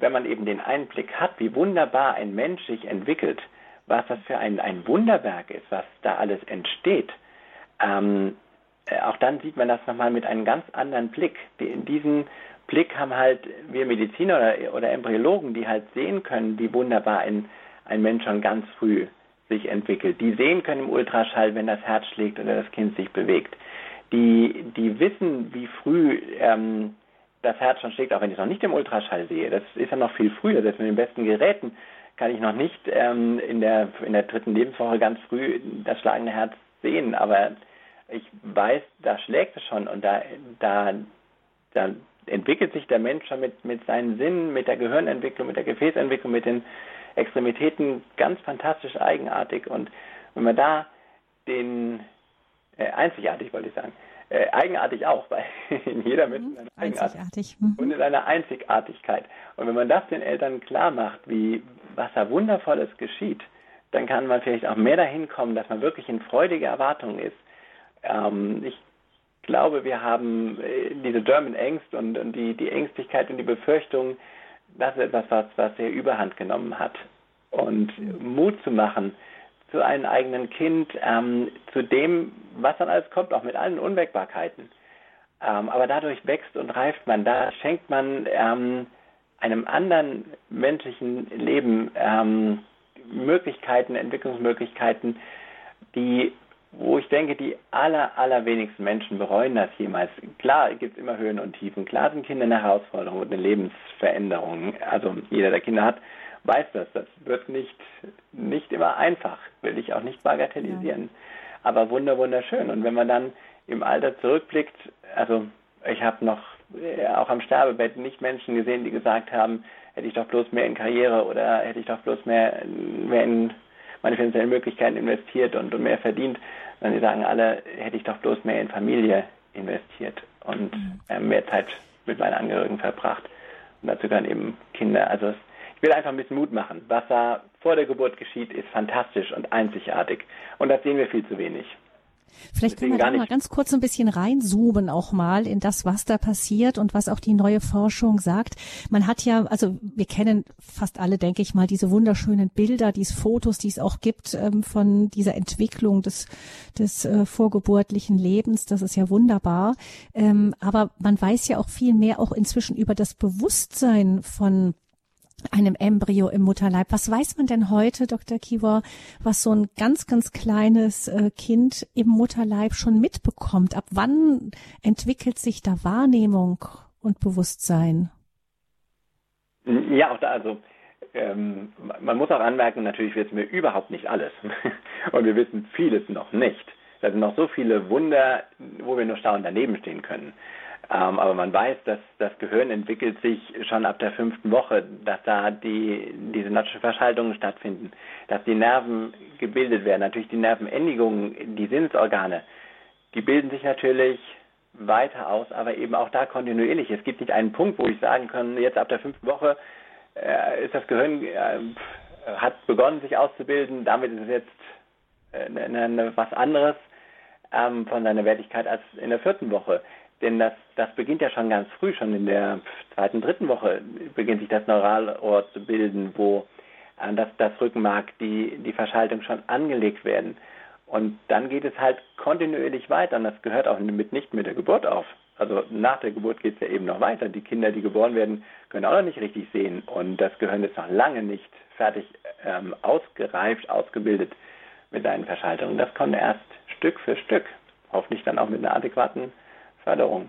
wenn man eben den Einblick hat, wie wunderbar ein Mensch sich entwickelt, was das für ein, ein Wunderwerk ist, was da alles entsteht, ähm, äh, auch dann sieht man das nochmal mit einem ganz anderen Blick. In diesen Blick haben halt wir Mediziner oder, oder Embryologen, die halt sehen können, wie wunderbar ein, ein Mensch schon ganz früh sich entwickelt. Die sehen können im Ultraschall, wenn das Herz schlägt oder das Kind sich bewegt. Die, die wissen, wie früh ähm, das Herz schon schlägt, auch wenn ich es noch nicht im Ultraschall sehe. Das ist ja noch viel früher. Selbst mit den besten Geräten kann ich noch nicht ähm, in, der, in der dritten Lebenswoche ganz früh das schlagende Herz sehen. Aber ich weiß, da schlägt es schon und da, da, da entwickelt sich der Mensch schon mit, mit seinen Sinnen, mit der Gehirnentwicklung, mit der Gefäßentwicklung, mit den Extremitäten ganz fantastisch eigenartig. Und wenn man da den, äh, einzigartig wollte ich sagen, äh, eigenartig auch, weil jeder Mensch mhm, einzigartig mhm. und in einer Einzigartigkeit. Und wenn man das den Eltern klar macht, wie was da Wundervolles geschieht, dann kann man vielleicht auch mehr dahin kommen, dass man wirklich in freudiger Erwartung ist. Ähm, ich glaube, wir haben äh, diese German Ängst und, und, die, die Ängstlichkeit und die Befürchtung, das ist etwas, was, was sehr überhand genommen hat. Und Mut zu machen zu einem eigenen Kind, ähm, zu dem, was dann alles kommt, auch mit allen Unwägbarkeiten. Ähm, aber dadurch wächst und reift man, da schenkt man ähm, einem anderen menschlichen Leben ähm, Möglichkeiten, Entwicklungsmöglichkeiten, die wo ich denke, die aller, allerwenigsten Menschen bereuen das jemals. Klar gibt es immer Höhen und Tiefen. Klar sind Kinder eine Herausforderung und eine Lebensveränderung. Also jeder, der Kinder hat, weiß das. Das wird nicht, nicht immer einfach, will ich auch nicht bagatellisieren. Aber wunder, wunderschön. Und wenn man dann im Alter zurückblickt, also ich habe noch äh, auch am Sterbebett nicht Menschen gesehen, die gesagt haben, hätte ich doch bloß mehr in Karriere oder hätte ich doch bloß mehr, mehr in meine finanziellen Möglichkeiten investiert und, und mehr verdient, sondern die sagen alle, hätte ich doch bloß mehr in Familie investiert und äh, mehr Zeit mit meinen Angehörigen verbracht. Und dazu gehören eben Kinder. Also ich will einfach ein bisschen Mut machen. Was da vor der Geburt geschieht, ist fantastisch und einzigartig. Und das sehen wir viel zu wenig. Vielleicht können wir da mal ganz kurz ein bisschen reinzoomen auch mal in das, was da passiert und was auch die neue Forschung sagt. Man hat ja, also wir kennen fast alle, denke ich mal, diese wunderschönen Bilder, diese Fotos, die es auch gibt ähm, von dieser Entwicklung des, des äh, vorgeburtlichen Lebens. Das ist ja wunderbar. Ähm, aber man weiß ja auch viel mehr auch inzwischen über das Bewusstsein von einem Embryo im Mutterleib. Was weiß man denn heute, Dr. Kivor, was so ein ganz, ganz kleines äh, Kind im Mutterleib schon mitbekommt? Ab wann entwickelt sich da Wahrnehmung und Bewusstsein? Ja, auch da, also ähm, man muss auch anmerken, natürlich wissen wir überhaupt nicht alles. und wir wissen vieles noch nicht. Da sind noch so viele Wunder, wo wir nur staunend daneben stehen können. Ähm, aber man weiß, dass das Gehirn entwickelt sich schon ab der fünften Woche, dass da die, diese synaptischen Verschaltungen stattfinden, dass die Nerven gebildet werden. Natürlich die Nervenendigungen, die Sinnesorgane, die bilden sich natürlich weiter aus, aber eben auch da kontinuierlich. Es gibt nicht einen Punkt, wo ich sagen kann, jetzt ab der fünften Woche äh, ist das Gehirn, äh, hat begonnen sich auszubilden, damit ist es jetzt äh, ne, ne, was anderes ähm, von seiner Wertigkeit als in der vierten Woche. Denn das, das beginnt ja schon ganz früh, schon in der zweiten, dritten Woche beginnt sich das Neuralrohr zu bilden, wo äh, das, das Rückenmark, die, die Verschaltung schon angelegt werden. Und dann geht es halt kontinuierlich weiter und das gehört auch mit, nicht mit der Geburt auf. Also nach der Geburt geht es ja eben noch weiter. Die Kinder, die geboren werden, können auch noch nicht richtig sehen und das Gehirn ist noch lange nicht fertig ähm, ausgereift, ausgebildet mit seinen Verschaltungen. Das kommt erst Stück für Stück, hoffentlich dann auch mit einer adäquaten Förderung.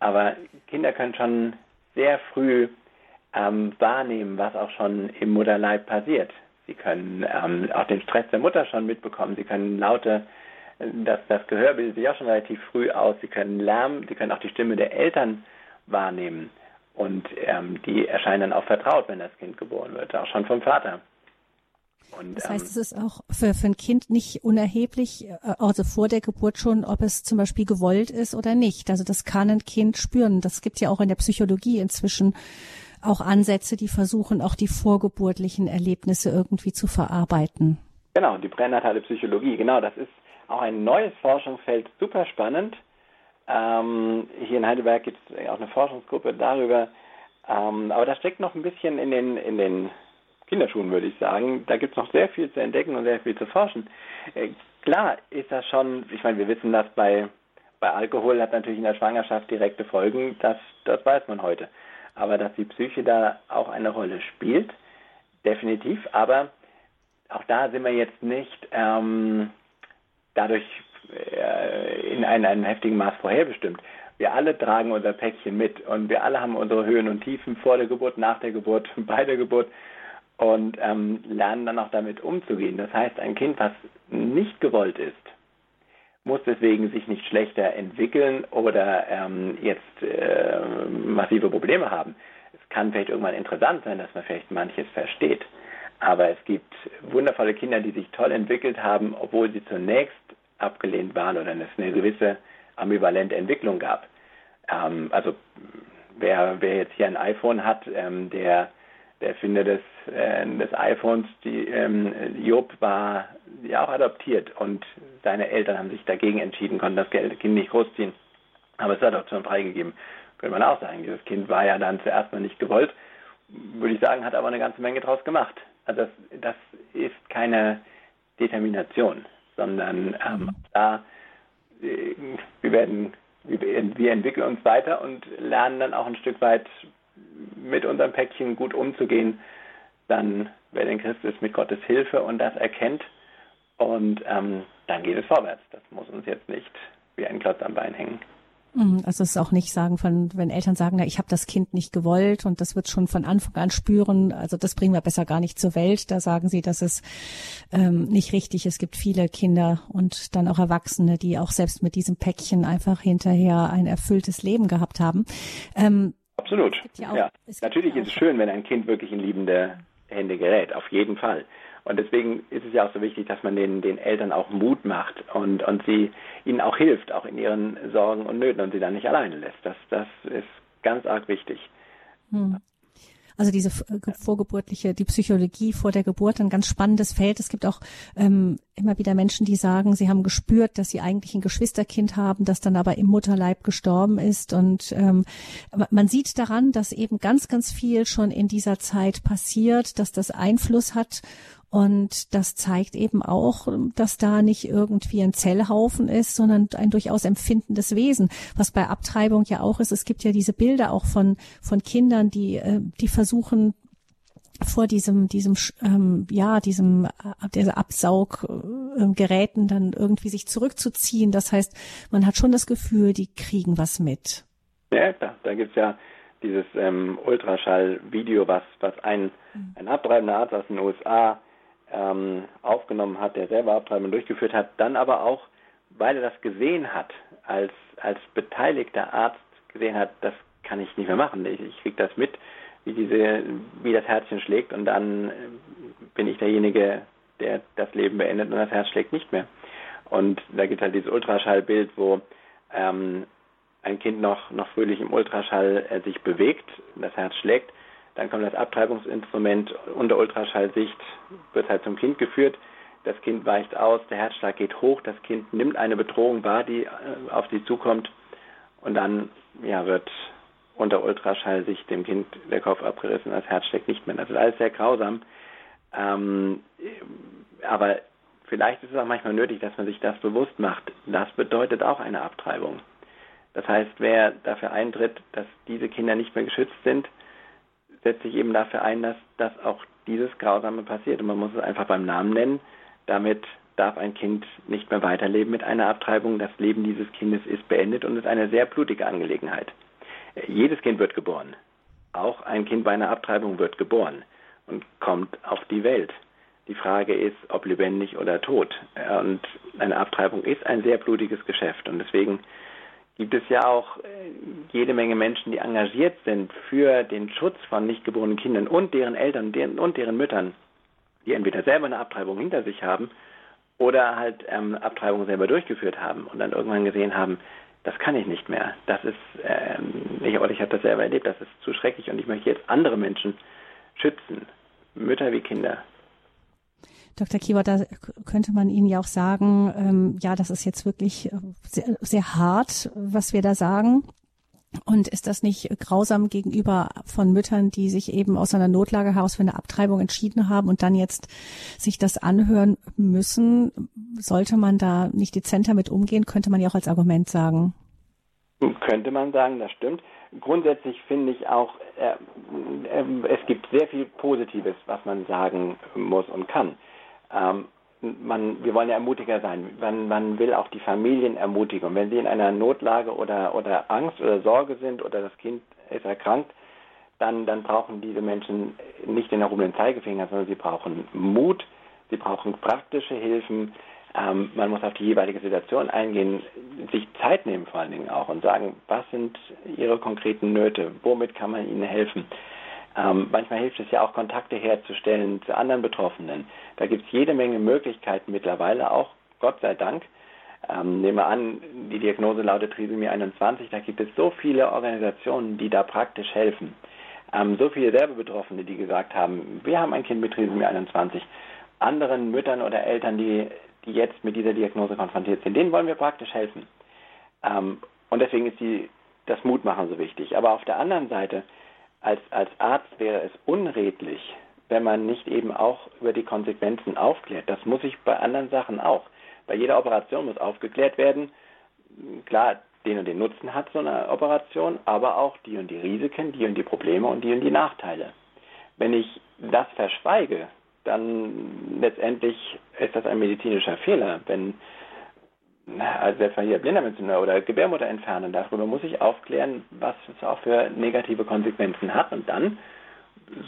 Aber Kinder können schon sehr früh ähm, wahrnehmen, was auch schon im Mutterleib passiert. Sie können ähm, auch den Stress der Mutter schon mitbekommen. Sie können laute, das, das Gehör bildet sich auch schon relativ früh aus. Sie können Lärm, sie können auch die Stimme der Eltern wahrnehmen. Und ähm, die erscheinen dann auch vertraut, wenn das Kind geboren wird, auch schon vom Vater. Und, das heißt, ähm, es ist auch für, für ein Kind nicht unerheblich, äh, also vor der Geburt schon, ob es zum Beispiel gewollt ist oder nicht. Also das kann ein Kind spüren. Das gibt ja auch in der Psychologie inzwischen auch Ansätze, die versuchen, auch die vorgeburtlichen Erlebnisse irgendwie zu verarbeiten. Genau, die pränatale Psychologie, genau, das ist auch ein neues Forschungsfeld, super spannend. Ähm, hier in Heidelberg gibt es auch eine Forschungsgruppe darüber. Ähm, aber das steckt noch ein bisschen in den, in den Kinderschuhen, würde ich sagen. Da gibt es noch sehr viel zu entdecken und sehr viel zu forschen. Äh, klar ist das schon, ich meine, wir wissen, dass bei, bei Alkohol hat natürlich in der Schwangerschaft direkte Folgen, das, das weiß man heute. Aber dass die Psyche da auch eine Rolle spielt, definitiv. Aber auch da sind wir jetzt nicht ähm, dadurch äh, in einem, einem heftigen Maß vorherbestimmt. Wir alle tragen unser Päckchen mit und wir alle haben unsere Höhen und Tiefen vor der Geburt, nach der Geburt, bei der Geburt und ähm, lernen dann auch damit umzugehen. Das heißt, ein Kind, was nicht gewollt ist, muss deswegen sich nicht schlechter entwickeln oder ähm, jetzt äh, massive Probleme haben. Es kann vielleicht irgendwann interessant sein, dass man vielleicht manches versteht. Aber es gibt wundervolle Kinder, die sich toll entwickelt haben, obwohl sie zunächst abgelehnt waren oder es eine gewisse ambivalente Entwicklung gab. Ähm, also wer, wer jetzt hier ein iPhone hat, ähm, der, der Erfinder des, äh, des iPhones, die, ähm, Job war ja auch adoptiert und seine Eltern haben sich dagegen entschieden, konnten das Kind nicht großziehen. Aber es hat auch schon freigegeben. Könnte man auch sagen, dieses Kind war ja dann zuerst mal nicht gewollt, würde ich sagen, hat aber eine ganze Menge draus gemacht. Also das, das ist keine Determination sondern ähm, mhm. da äh, wir werden wir entwickeln uns weiter und lernen dann auch ein Stück weit mit unserem Päckchen gut umzugehen. Dann, wer denn Christ ist, mit Gottes Hilfe und das erkennt und ähm, dann geht es vorwärts. Das muss uns jetzt nicht wie ein Klotz am Bein hängen. Mhm, also es ist auch nicht sagen von, wenn Eltern sagen, na, ich habe das Kind nicht gewollt und das wird schon von Anfang an spüren, also das bringen wir besser gar nicht zur Welt. Da sagen sie, dass es ähm, nicht richtig. Es gibt viele Kinder und dann auch Erwachsene, die auch selbst mit diesem Päckchen einfach hinterher ein erfülltes Leben gehabt haben. Ähm, Absolut. Ja, ja. Natürlich ja ist es schön, wenn ein Kind wirklich in liebende Hände gerät, auf jeden Fall. Und deswegen ist es ja auch so wichtig, dass man den, den Eltern auch Mut macht und, und sie ihnen auch hilft, auch in ihren Sorgen und Nöten und sie dann nicht alleine lässt. Das, das ist ganz arg wichtig. Hm. Also diese äh, vorgeburtliche, die Psychologie vor der Geburt, ein ganz spannendes Feld. Es gibt auch ähm, immer wieder Menschen, die sagen, sie haben gespürt, dass sie eigentlich ein Geschwisterkind haben, das dann aber im Mutterleib gestorben ist. Und ähm, man sieht daran, dass eben ganz, ganz viel schon in dieser Zeit passiert, dass das Einfluss hat und das zeigt eben auch, dass da nicht irgendwie ein Zellhaufen ist, sondern ein durchaus empfindendes Wesen. Was bei Abtreibung ja auch ist. Es gibt ja diese Bilder auch von, von Kindern, die, äh, die versuchen, vor diesem diesem ähm, ja diesem äh, dieser Absauggeräten äh, dann irgendwie sich zurückzuziehen. Das heißt, man hat schon das Gefühl, die kriegen was mit. Ja, da, da gibt's ja dieses ähm, Ultraschall-Video, was was ein mhm. ein abtreibender Arzt aus den USA ähm, aufgenommen hat, der selber Abtreibung durchgeführt hat, dann aber auch, weil er das gesehen hat, als, als beteiligter Arzt gesehen hat, das kann ich nicht mehr machen. Ich, ich kriege das mit, wie, diese, wie das Herzchen schlägt und dann bin ich derjenige, der das Leben beendet und das Herz schlägt nicht mehr. Und da gibt es halt dieses Ultraschallbild, wo ähm, ein Kind noch, noch fröhlich im Ultraschall äh, sich bewegt, das Herz schlägt dann kommt das Abtreibungsinstrument unter Ultraschallsicht, wird halt zum Kind geführt. Das Kind weicht aus, der Herzschlag geht hoch, das Kind nimmt eine Bedrohung wahr, die äh, auf sie zukommt. Und dann ja, wird unter Ultraschallsicht dem Kind der Kopf abgerissen, das Herz schlägt nicht mehr. Das ist alles sehr grausam. Ähm, aber vielleicht ist es auch manchmal nötig, dass man sich das bewusst macht. Das bedeutet auch eine Abtreibung. Das heißt, wer dafür eintritt, dass diese Kinder nicht mehr geschützt sind, setzt sich eben dafür ein, dass, dass auch dieses Grausame passiert. Und man muss es einfach beim Namen nennen. Damit darf ein Kind nicht mehr weiterleben mit einer Abtreibung. Das Leben dieses Kindes ist beendet und ist eine sehr blutige Angelegenheit. Jedes Kind wird geboren. Auch ein Kind bei einer Abtreibung wird geboren und kommt auf die Welt. Die Frage ist, ob lebendig oder tot. Und eine Abtreibung ist ein sehr blutiges Geschäft. Und deswegen gibt es ja auch äh, jede Menge Menschen, die engagiert sind für den Schutz von nicht geborenen Kindern und deren Eltern und deren Müttern, die entweder selber eine Abtreibung hinter sich haben oder halt ähm, Abtreibung selber durchgeführt haben und dann irgendwann gesehen haben, das kann ich nicht mehr. Das ist, ähm, ich, ich habe das selber erlebt, das ist zu schrecklich und ich möchte jetzt andere Menschen schützen, Mütter wie Kinder. Dr. Kiewer, da könnte man Ihnen ja auch sagen, ähm, ja, das ist jetzt wirklich äh, sehr, sehr hart, was wir da sagen. Und ist das nicht grausam gegenüber von Müttern, die sich eben aus einer Notlage heraus für eine Abtreibung entschieden haben und dann jetzt sich das anhören müssen? Sollte man da nicht dezenter mit umgehen? Könnte man ja auch als Argument sagen. Könnte man sagen, das stimmt. Grundsätzlich finde ich auch, äh, äh, es gibt sehr viel Positives, was man sagen muss und kann. Ähm, man, wir wollen ja Ermutiger sein. Man, man will auch die Familien ermutigen. Und wenn sie in einer Notlage oder, oder Angst oder Sorge sind oder das Kind ist erkrankt, dann, dann brauchen diese Menschen nicht den erhobenen Zeigefinger, sondern sie brauchen Mut, sie brauchen praktische Hilfen. Ähm, man muss auf die jeweilige Situation eingehen, sich Zeit nehmen vor allen Dingen auch und sagen, was sind ihre konkreten Nöte, womit kann man ihnen helfen. Ähm, manchmal hilft es ja auch, Kontakte herzustellen zu anderen Betroffenen. Da gibt es jede Menge Möglichkeiten mittlerweile auch, Gott sei Dank. Ähm, nehmen wir an, die Diagnose lautet Trisomie 21, da gibt es so viele Organisationen, die da praktisch helfen. Ähm, so viele selber Betroffene, die gesagt haben, wir haben ein Kind mit Trisomie 21. Anderen Müttern oder Eltern, die, die jetzt mit dieser Diagnose konfrontiert sind, denen wollen wir praktisch helfen. Ähm, und deswegen ist die, das Mutmachen so wichtig. Aber auf der anderen Seite als, als Arzt wäre es unredlich, wenn man nicht eben auch über die Konsequenzen aufklärt. Das muss ich bei anderen Sachen auch. Bei jeder Operation muss aufgeklärt werden, klar, den und den Nutzen hat so eine Operation, aber auch die und die Risiken, die und die Probleme und die und die Nachteile. Wenn ich das verschweige, dann letztendlich ist das ein medizinischer Fehler. Wenn also selbst wenn hier Blinddarmentzündung oder Gebärmutter entfernen, darüber muss ich aufklären, was es auch für negative Konsequenzen hat. Und dann,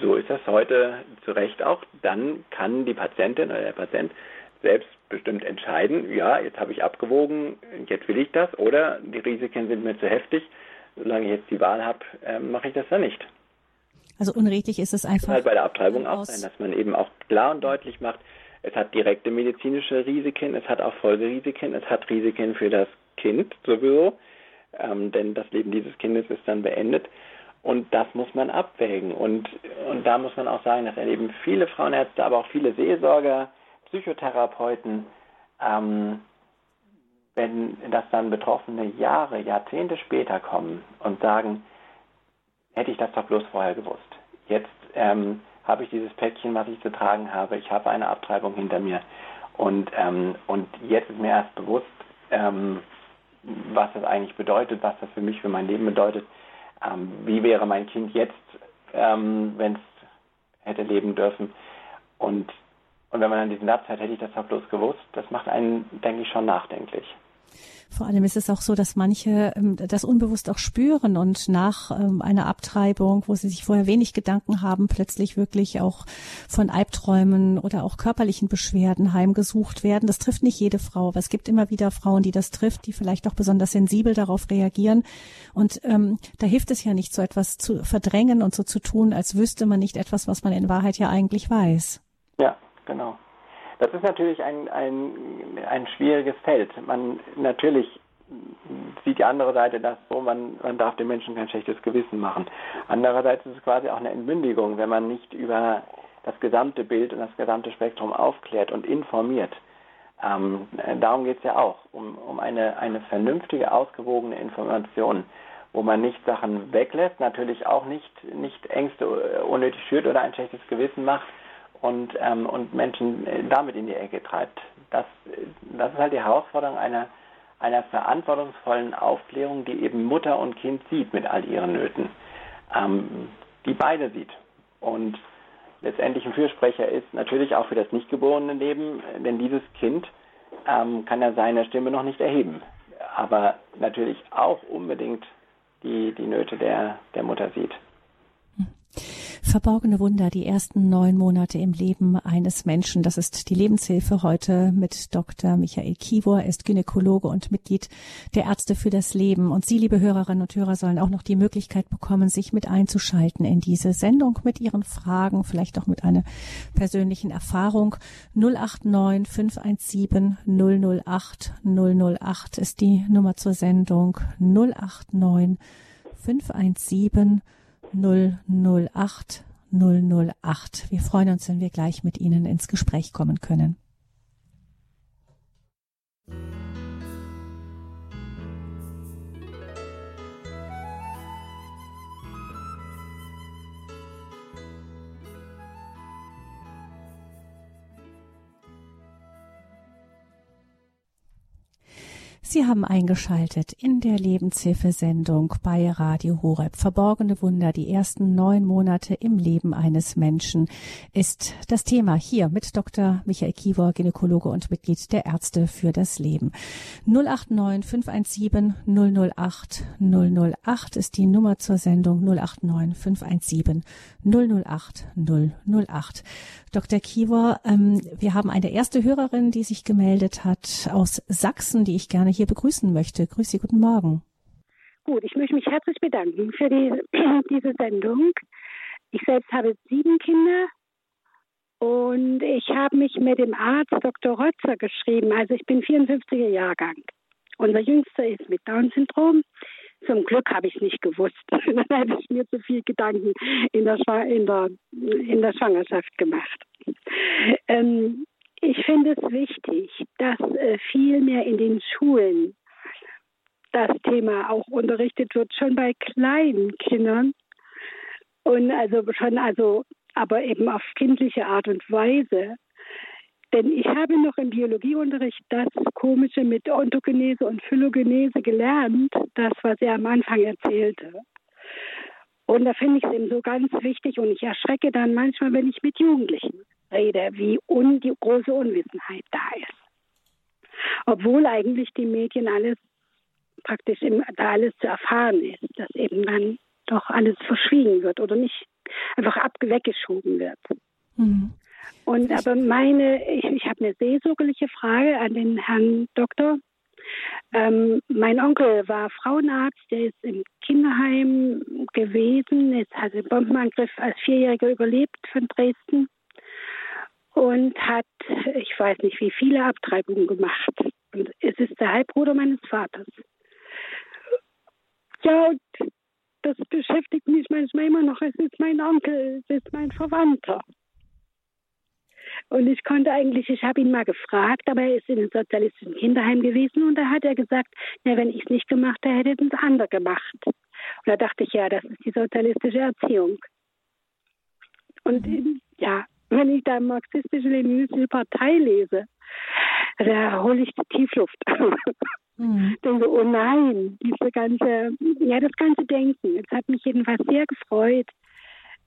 so ist das heute zu Recht auch, dann kann die Patientin oder der Patient selbst bestimmt entscheiden, ja, jetzt habe ich abgewogen, jetzt will ich das, oder die Risiken sind mir zu heftig, solange ich jetzt die Wahl habe, äh, mache ich das dann nicht. Also unredlich ist es einfach. Das halt bei der Abtreibung auch sein, dass man eben auch klar und deutlich macht, es hat direkte medizinische Risiken, es hat auch Folgerisiken, es hat Risiken für das Kind sowieso, ähm, denn das Leben dieses Kindes ist dann beendet. Und das muss man abwägen. Und, und da muss man auch sagen, das erleben viele Frauenärzte, aber auch viele Seelsorger, Psychotherapeuten, ähm, wenn das dann Betroffene Jahre, Jahrzehnte später kommen und sagen, hätte ich das doch bloß vorher gewusst. Jetzt ähm, habe ich dieses Päckchen, was ich zu tragen habe. Ich habe eine Abtreibung hinter mir. Und, ähm, und jetzt ist mir erst bewusst, ähm, was das eigentlich bedeutet, was das für mich, für mein Leben bedeutet. Ähm, wie wäre mein Kind jetzt, ähm, wenn es hätte leben dürfen? Und, und wenn man dann diesen Satz hat, hätte ich das doch bloß gewusst, das macht einen, denke ich, schon nachdenklich. Vor allem ist es auch so, dass manche ähm, das unbewusst auch spüren und nach ähm, einer Abtreibung, wo sie sich vorher wenig Gedanken haben, plötzlich wirklich auch von Albträumen oder auch körperlichen Beschwerden heimgesucht werden. Das trifft nicht jede Frau, aber es gibt immer wieder Frauen, die das trifft, die vielleicht auch besonders sensibel darauf reagieren. Und ähm, da hilft es ja nicht, so etwas zu verdrängen und so zu tun, als wüsste man nicht etwas, was man in Wahrheit ja eigentlich weiß. Ja, genau. Das ist natürlich ein, ein, ein schwieriges Feld. Man natürlich sieht die andere Seite das so, man, man darf den Menschen kein schlechtes Gewissen machen. Andererseits ist es quasi auch eine Entmündigung, wenn man nicht über das gesamte Bild und das gesamte Spektrum aufklärt und informiert. Ähm, darum geht es ja auch, um, um eine, eine vernünftige, ausgewogene Information, wo man nicht Sachen weglässt, natürlich auch nicht, nicht Ängste unnötig schürt oder ein schlechtes Gewissen macht, und, ähm, und Menschen äh, damit in die Ecke treibt. Das, das ist halt die Herausforderung einer, einer verantwortungsvollen Aufklärung, die eben Mutter und Kind sieht mit all ihren Nöten, ähm, die beide sieht. Und letztendlich ein Fürsprecher ist natürlich auch für das nicht geborene Leben, denn dieses Kind ähm, kann ja seine Stimme noch nicht erheben, aber natürlich auch unbedingt die, die Nöte der, der Mutter sieht. Verborgene Wunder, die ersten neun Monate im Leben eines Menschen. Das ist die Lebenshilfe heute mit Dr. Michael Kivor. Er ist Gynäkologe und Mitglied der Ärzte für das Leben. Und Sie, liebe Hörerinnen und Hörer, sollen auch noch die Möglichkeit bekommen, sich mit einzuschalten in diese Sendung mit Ihren Fragen, vielleicht auch mit einer persönlichen Erfahrung. 089 517 008 008 ist die Nummer zur Sendung. 089 517 008 008. Wir freuen uns, wenn wir gleich mit Ihnen ins Gespräch kommen können. Sie haben eingeschaltet in der Lebenshilfesendung bei Radio Horeb. Verborgene Wunder, die ersten neun Monate im Leben eines Menschen ist das Thema hier mit Dr. Michael Kiewer, Gynäkologe und Mitglied der Ärzte für das Leben. 089 517 008 008 ist die Nummer zur Sendung 089 517 008 008. Dr. Kiewer, ähm, wir haben eine erste Hörerin, die sich gemeldet hat aus Sachsen, die ich gerne hier begrüßen möchte. Grüße Sie, guten Morgen. Gut, ich möchte mich herzlich bedanken für die, diese Sendung. Ich selbst habe sieben Kinder und ich habe mich mit dem Arzt Dr. Rötzer geschrieben. Also ich bin 54er Jahrgang. Unser Jüngster ist mit Down-Syndrom. Zum Glück habe ich es nicht gewusst. Dann hätte ich mir zu viel Gedanken in der, in der, in der Schwangerschaft gemacht. Ähm, ich finde es wichtig, dass äh, viel mehr in den Schulen das Thema auch unterrichtet wird, schon bei kleinen Kindern. Und also schon, also, aber eben auf kindliche Art und Weise. Denn ich habe noch im Biologieunterricht das Komische mit Ontogenese und Phylogenese gelernt, das, was er am Anfang erzählte. Und da finde ich es eben so ganz wichtig und ich erschrecke dann manchmal, wenn ich mit Jugendlichen rede, wie un die große Unwissenheit da ist. Obwohl eigentlich die Medien alles praktisch im, da alles zu erfahren ist, dass eben dann doch alles verschwiegen wird oder nicht einfach abweggeschoben wird. Mhm. Und aber meine, ich, ich habe eine seelsorgerliche Frage an den Herrn Doktor. Ähm, mein Onkel war Frauenarzt, der ist im Kinderheim gewesen, jetzt hat den Bombenangriff als Vierjähriger überlebt von Dresden und hat, ich weiß nicht, wie viele Abtreibungen gemacht. Und es ist der Halbbruder meines Vaters. Ja, das beschäftigt mich manchmal immer noch. Es ist mein Onkel, es ist mein Verwandter. Und ich konnte eigentlich, ich habe ihn mal gefragt, aber er ist in einem sozialistischen Kinderheim gewesen und da hat er gesagt, na, wenn ich es nicht gemacht hätte, hätte es andere gemacht. Und da dachte ich, ja, das ist die sozialistische Erziehung. Und ja, wenn ich da marxistisch-leninistische Partei lese, da hole ich die Tiefluft. Mhm. Denke, oh nein, diese ganze, ja, das ganze Denken. Es hat mich jedenfalls sehr gefreut,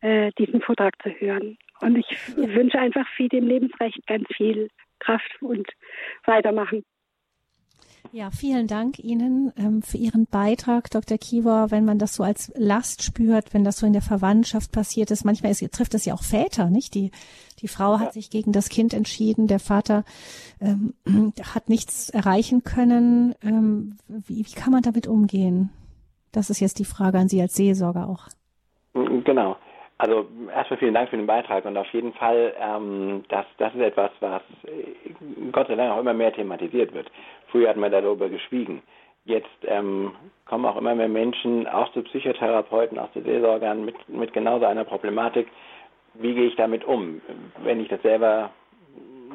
äh, diesen Vortrag zu hören. Und ich wünsche einfach viel dem Lebensrecht ganz viel Kraft und weitermachen. Ja, vielen Dank Ihnen ähm, für Ihren Beitrag, Dr. Kiewer. Wenn man das so als Last spürt, wenn das so in der Verwandtschaft passiert ist, manchmal ist, trifft es ja auch Väter, nicht? Die, die Frau hat sich gegen das Kind entschieden, der Vater ähm, hat nichts erreichen können. Ähm, wie, wie kann man damit umgehen? Das ist jetzt die Frage an Sie als Seelsorger auch. Genau. Also erstmal vielen Dank für den Beitrag und auf jeden Fall, ähm, das, das ist etwas, was äh, Gott sei Dank auch immer mehr thematisiert wird. Früher hat man darüber geschwiegen. Jetzt ähm, kommen auch immer mehr Menschen, auch zu Psychotherapeuten, auch zu Seelsorgern mit, mit genau so einer Problematik. Wie gehe ich damit um, wenn ich das selber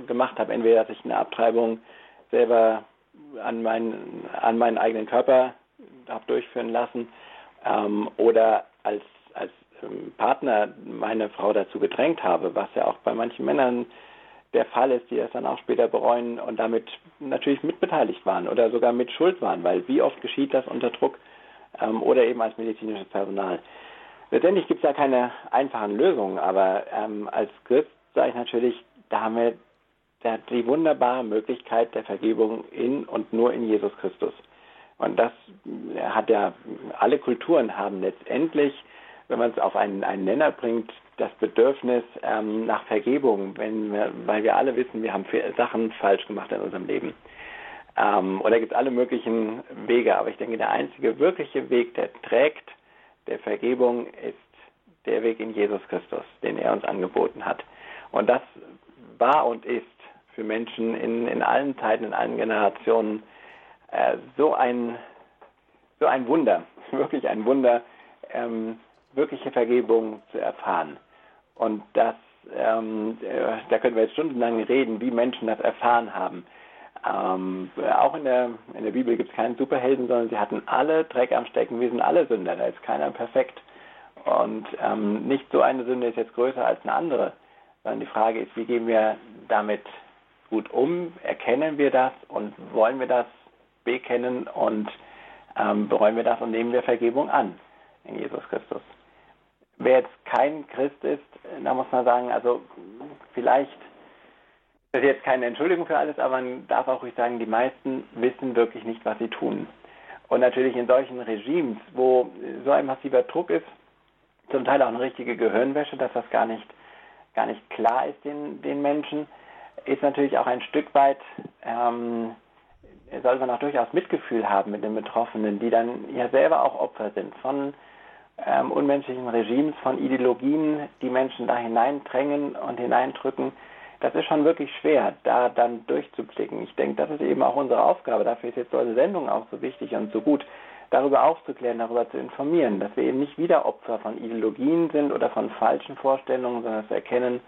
gemacht habe? Entweder, dass ich eine Abtreibung selber an meinen, an meinen eigenen Körper habe durchführen lassen ähm, oder als, als Partner meine Frau dazu gedrängt habe, was ja auch bei manchen Männern der Fall ist, die das dann auch später bereuen und damit natürlich mitbeteiligt waren oder sogar mit Schuld waren, weil wie oft geschieht das unter Druck ähm, oder eben als medizinisches Personal. Letztendlich gibt es ja keine einfachen Lösungen, aber ähm, als Christ sage ich natürlich, da haben wir die wunderbare Möglichkeit der Vergebung in und nur in Jesus Christus. Und das hat ja, alle Kulturen haben letztendlich wenn man es auf einen, einen Nenner bringt, das Bedürfnis ähm, nach Vergebung, wenn wir, weil wir alle wissen, wir haben Sachen falsch gemacht in unserem Leben. Ähm, oder gibt es alle möglichen Wege, aber ich denke, der einzige wirkliche Weg, der trägt, der Vergebung, ist der Weg in Jesus Christus, den er uns angeboten hat. Und das war und ist für Menschen in, in allen Zeiten, in allen Generationen äh, so ein so ein Wunder, wirklich ein Wunder, ähm, wirkliche Vergebung zu erfahren. Und das, ähm, äh, da können wir jetzt stundenlang reden, wie Menschen das erfahren haben. Ähm, auch in der, in der Bibel gibt es keinen Superhelden, sondern sie hatten alle Dreck am Stecken. Wir sind alle Sünder, da ist keiner perfekt. Und ähm, nicht so eine Sünde ist jetzt größer als eine andere, sondern die Frage ist, wie gehen wir damit gut um? Erkennen wir das und wollen wir das bekennen und ähm, bereuen wir das und nehmen wir Vergebung an in Jesus Christus? Wer jetzt kein Christ ist, da muss man sagen, also vielleicht das ist jetzt keine Entschuldigung für alles, aber man darf auch ruhig sagen, die meisten wissen wirklich nicht, was sie tun. Und natürlich in solchen Regimes, wo so ein massiver Druck ist, zum Teil auch eine richtige Gehirnwäsche, dass das gar nicht, gar nicht klar ist den, den Menschen, ist natürlich auch ein Stück weit, ähm, sollte man auch durchaus Mitgefühl haben mit den Betroffenen, die dann ja selber auch Opfer sind von ähm, unmenschlichen Regimes, von Ideologien, die Menschen da hineindrängen und hineindrücken das ist schon wirklich schwer, da dann durchzublicken. Ich denke, das ist eben auch unsere Aufgabe. Dafür ist jetzt so eine Sendung auch so wichtig und so gut, darüber aufzuklären, darüber zu informieren, dass wir eben nicht wieder Opfer von Ideologien sind oder von falschen Vorstellungen, sondern dass wir erkennen,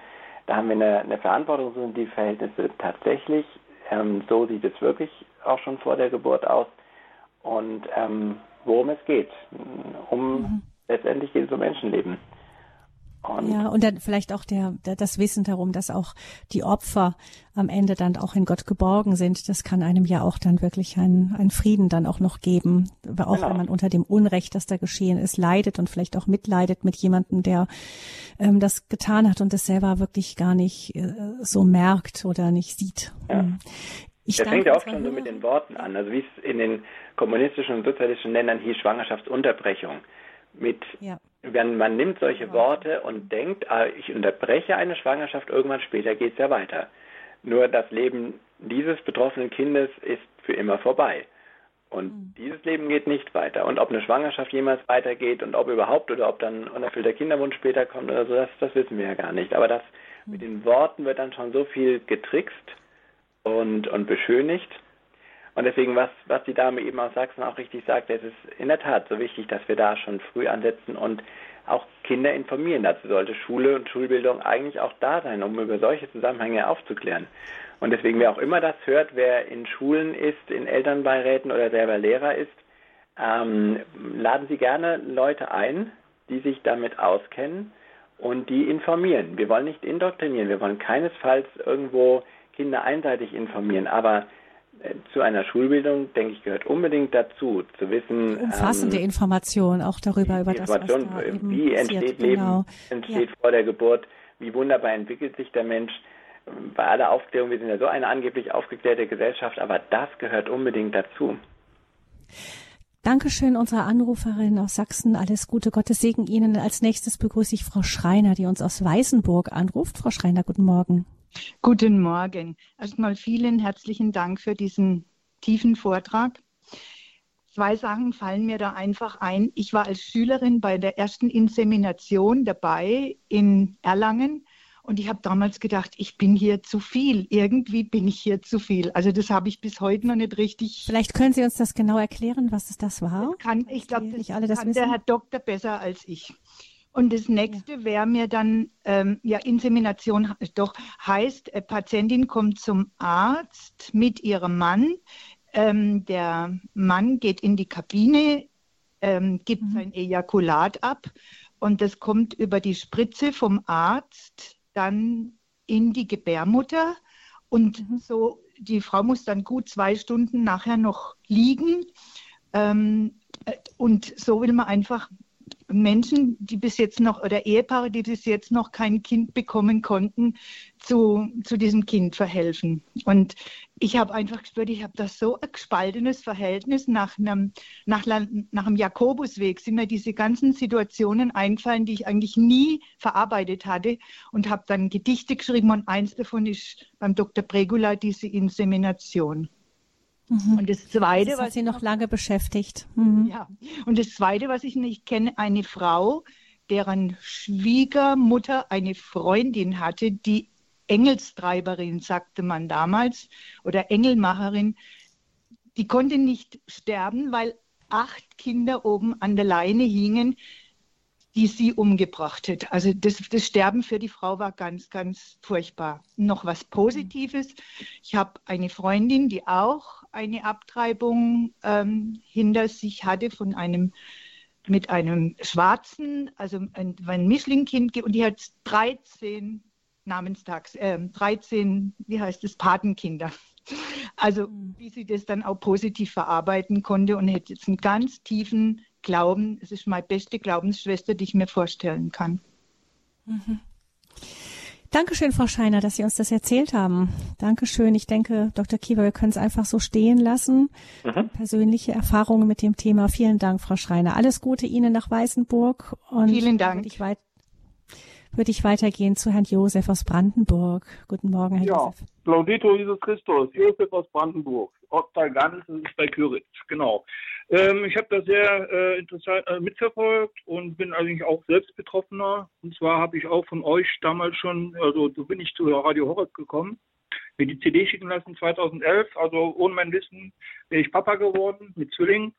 da haben wir eine, eine Verantwortung, sind die Verhältnisse tatsächlich, ähm, so sieht es wirklich auch schon vor der Geburt aus und ähm, worum es geht. Um mhm. Letztendlich geht es um Menschenleben. Und ja, und dann vielleicht auch der, der, das Wissen darum, dass auch die Opfer am Ende dann auch in Gott geborgen sind. Das kann einem ja auch dann wirklich einen, einen Frieden dann auch noch geben. Auch genau. wenn man unter dem Unrecht, das da geschehen ist, leidet und vielleicht auch mitleidet mit jemandem, der ähm, das getan hat und das selber wirklich gar nicht äh, so merkt oder nicht sieht. Ja. Hm. Ich das fängt ja oft schon so mit den Worten an. Also wie es in den kommunistischen und sozialistischen Ländern hieß, Schwangerschaftsunterbrechung. Mit ja wenn man nimmt solche Worte und denkt, ah, ich unterbreche eine Schwangerschaft, irgendwann später geht es ja weiter. Nur das Leben dieses betroffenen Kindes ist für immer vorbei. Und mhm. dieses Leben geht nicht weiter. Und ob eine Schwangerschaft jemals weitergeht und ob überhaupt oder ob dann unerfüllter Kinderwunsch später kommt oder so, das, das wissen wir ja gar nicht. Aber das mhm. mit den Worten wird dann schon so viel getrickst und, und beschönigt. Und deswegen, was, was die Dame eben aus Sachsen auch richtig sagt, es ist in der Tat so wichtig, dass wir da schon früh ansetzen und auch Kinder informieren. Dazu sollte Schule und Schulbildung eigentlich auch da sein, um über solche Zusammenhänge aufzuklären. Und deswegen, wer auch immer das hört, wer in Schulen ist, in Elternbeiräten oder selber Lehrer ist, ähm, laden Sie gerne Leute ein, die sich damit auskennen und die informieren. Wir wollen nicht indoktrinieren, wir wollen keinesfalls irgendwo Kinder einseitig informieren, aber zu einer Schulbildung, denke ich, gehört unbedingt dazu, zu wissen. Umfassende ähm, Informationen auch darüber, über das, was da Wie entsteht genau. Leben, entsteht ja. vor der Geburt, wie wunderbar entwickelt sich der Mensch. Bei aller Aufklärung, wir sind ja so eine angeblich aufgeklärte Gesellschaft, aber das gehört unbedingt dazu. Dankeschön, unsere Anruferin aus Sachsen. Alles Gute, Gottes Segen Ihnen. Als nächstes begrüße ich Frau Schreiner, die uns aus Weißenburg anruft. Frau Schreiner, guten Morgen. Guten Morgen. Erstmal vielen herzlichen Dank für diesen tiefen Vortrag. Zwei Sachen fallen mir da einfach ein. Ich war als Schülerin bei der ersten Insemination dabei in Erlangen und ich habe damals gedacht, ich bin hier zu viel. Irgendwie bin ich hier zu viel. Also das habe ich bis heute noch nicht richtig. Vielleicht können Sie uns das genau erklären, was das war? Das kann, ich glaube, das, das kann der Herr Doktor besser als ich. Und das nächste wäre mir dann, ähm, ja, Insemination doch heißt, äh, Patientin kommt zum Arzt mit ihrem Mann. Ähm, der Mann geht in die Kabine, ähm, gibt mhm. sein Ejakulat ab und das kommt über die Spritze vom Arzt dann in die Gebärmutter und mhm. so die Frau muss dann gut zwei Stunden nachher noch liegen ähm, äh, und so will man einfach Menschen, die bis jetzt noch, oder Ehepaare, die bis jetzt noch kein Kind bekommen konnten, zu, zu diesem Kind verhelfen. Und ich habe einfach gespürt, ich habe da so ein gespaltenes Verhältnis nach einem, nach, nach einem Jakobusweg, sind mir diese ganzen Situationen eingefallen, die ich eigentlich nie verarbeitet hatte und habe dann Gedichte geschrieben und eins davon ist beim Dr. Pregula diese Insemination. Mhm. Und das Zweite, das hat was Sie noch lange beschäftigt. Mhm. Ja. Und das Zweite, was ich nicht kenne, eine Frau, deren Schwiegermutter eine Freundin hatte, die Engelstreiberin, sagte man damals, oder Engelmacherin, die konnte nicht sterben, weil acht Kinder oben an der Leine hingen, die sie umgebracht hat. Also das, das, Sterben für die Frau war ganz, ganz furchtbar. Noch was Positives. Ich habe eine Freundin, die auch eine Abtreibung ähm, hinter sich hatte von einem mit einem Schwarzen, also ein, ein Mischlingkind, und die hat 13 Namenstags, äh, 13, wie heißt es, Patenkinder. Also mhm. wie sie das dann auch positiv verarbeiten konnte und hätte jetzt einen ganz tiefen Glauben. Es ist meine beste Glaubensschwester, die ich mir vorstellen kann. Mhm. Dankeschön, Frau Scheiner, dass Sie uns das erzählt haben. Dankeschön. Ich denke, Dr. Kiewer, wir können es einfach so stehen lassen. Mhm. Persönliche Erfahrungen mit dem Thema. Vielen Dank, Frau Schreiner. Alles Gute Ihnen nach Weißenburg. Und Vielen Dank. Ich weit würde ich weitergehen zu Herrn Josef aus Brandenburg. Guten Morgen, Herr ja, Josef. Laudito Jesus Christus, Josef aus Brandenburg, Ortsteil ist bei Küritz, genau. Ähm, ich habe das sehr äh, interessant äh, mitverfolgt und bin eigentlich auch selbst Betroffener. Und zwar habe ich auch von euch damals schon, also so bin ich zu Radio Horror gekommen, mir die CD schicken lassen 2011. Also ohne mein Wissen wäre ich Papa geworden mit Zwillingen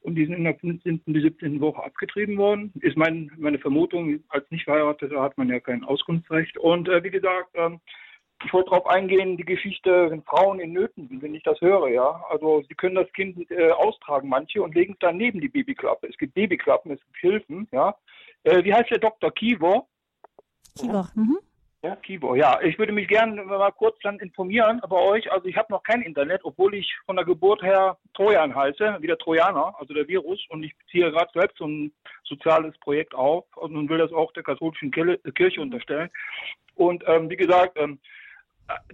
und die sind in der 15. bis 17. Woche abgetrieben worden. Ist mein, meine Vermutung, als nicht verheirateter hat man ja kein Auskunftsrecht. Und äh, wie gesagt, ähm, ich wollte darauf eingehen, die Geschichte, wenn Frauen in Nöten sind, wenn ich das höre, ja. Also sie können das Kind äh, austragen, manche, und legen es dann neben die Babyklappe. Es gibt Babyklappen, es gibt Hilfen, ja. Äh, wie heißt der Doktor? Kivo? Kivo, mhm. Ja, Kibo. Ja, ich würde mich gerne mal kurz dann informieren bei euch. Also ich habe noch kein Internet, obwohl ich von der Geburt her Trojan heiße, wie der Trojaner, also der Virus. Und ich ziehe gerade selbst so ein soziales Projekt auf und will das auch der katholischen Kirche unterstellen. Und ähm, wie gesagt, ähm,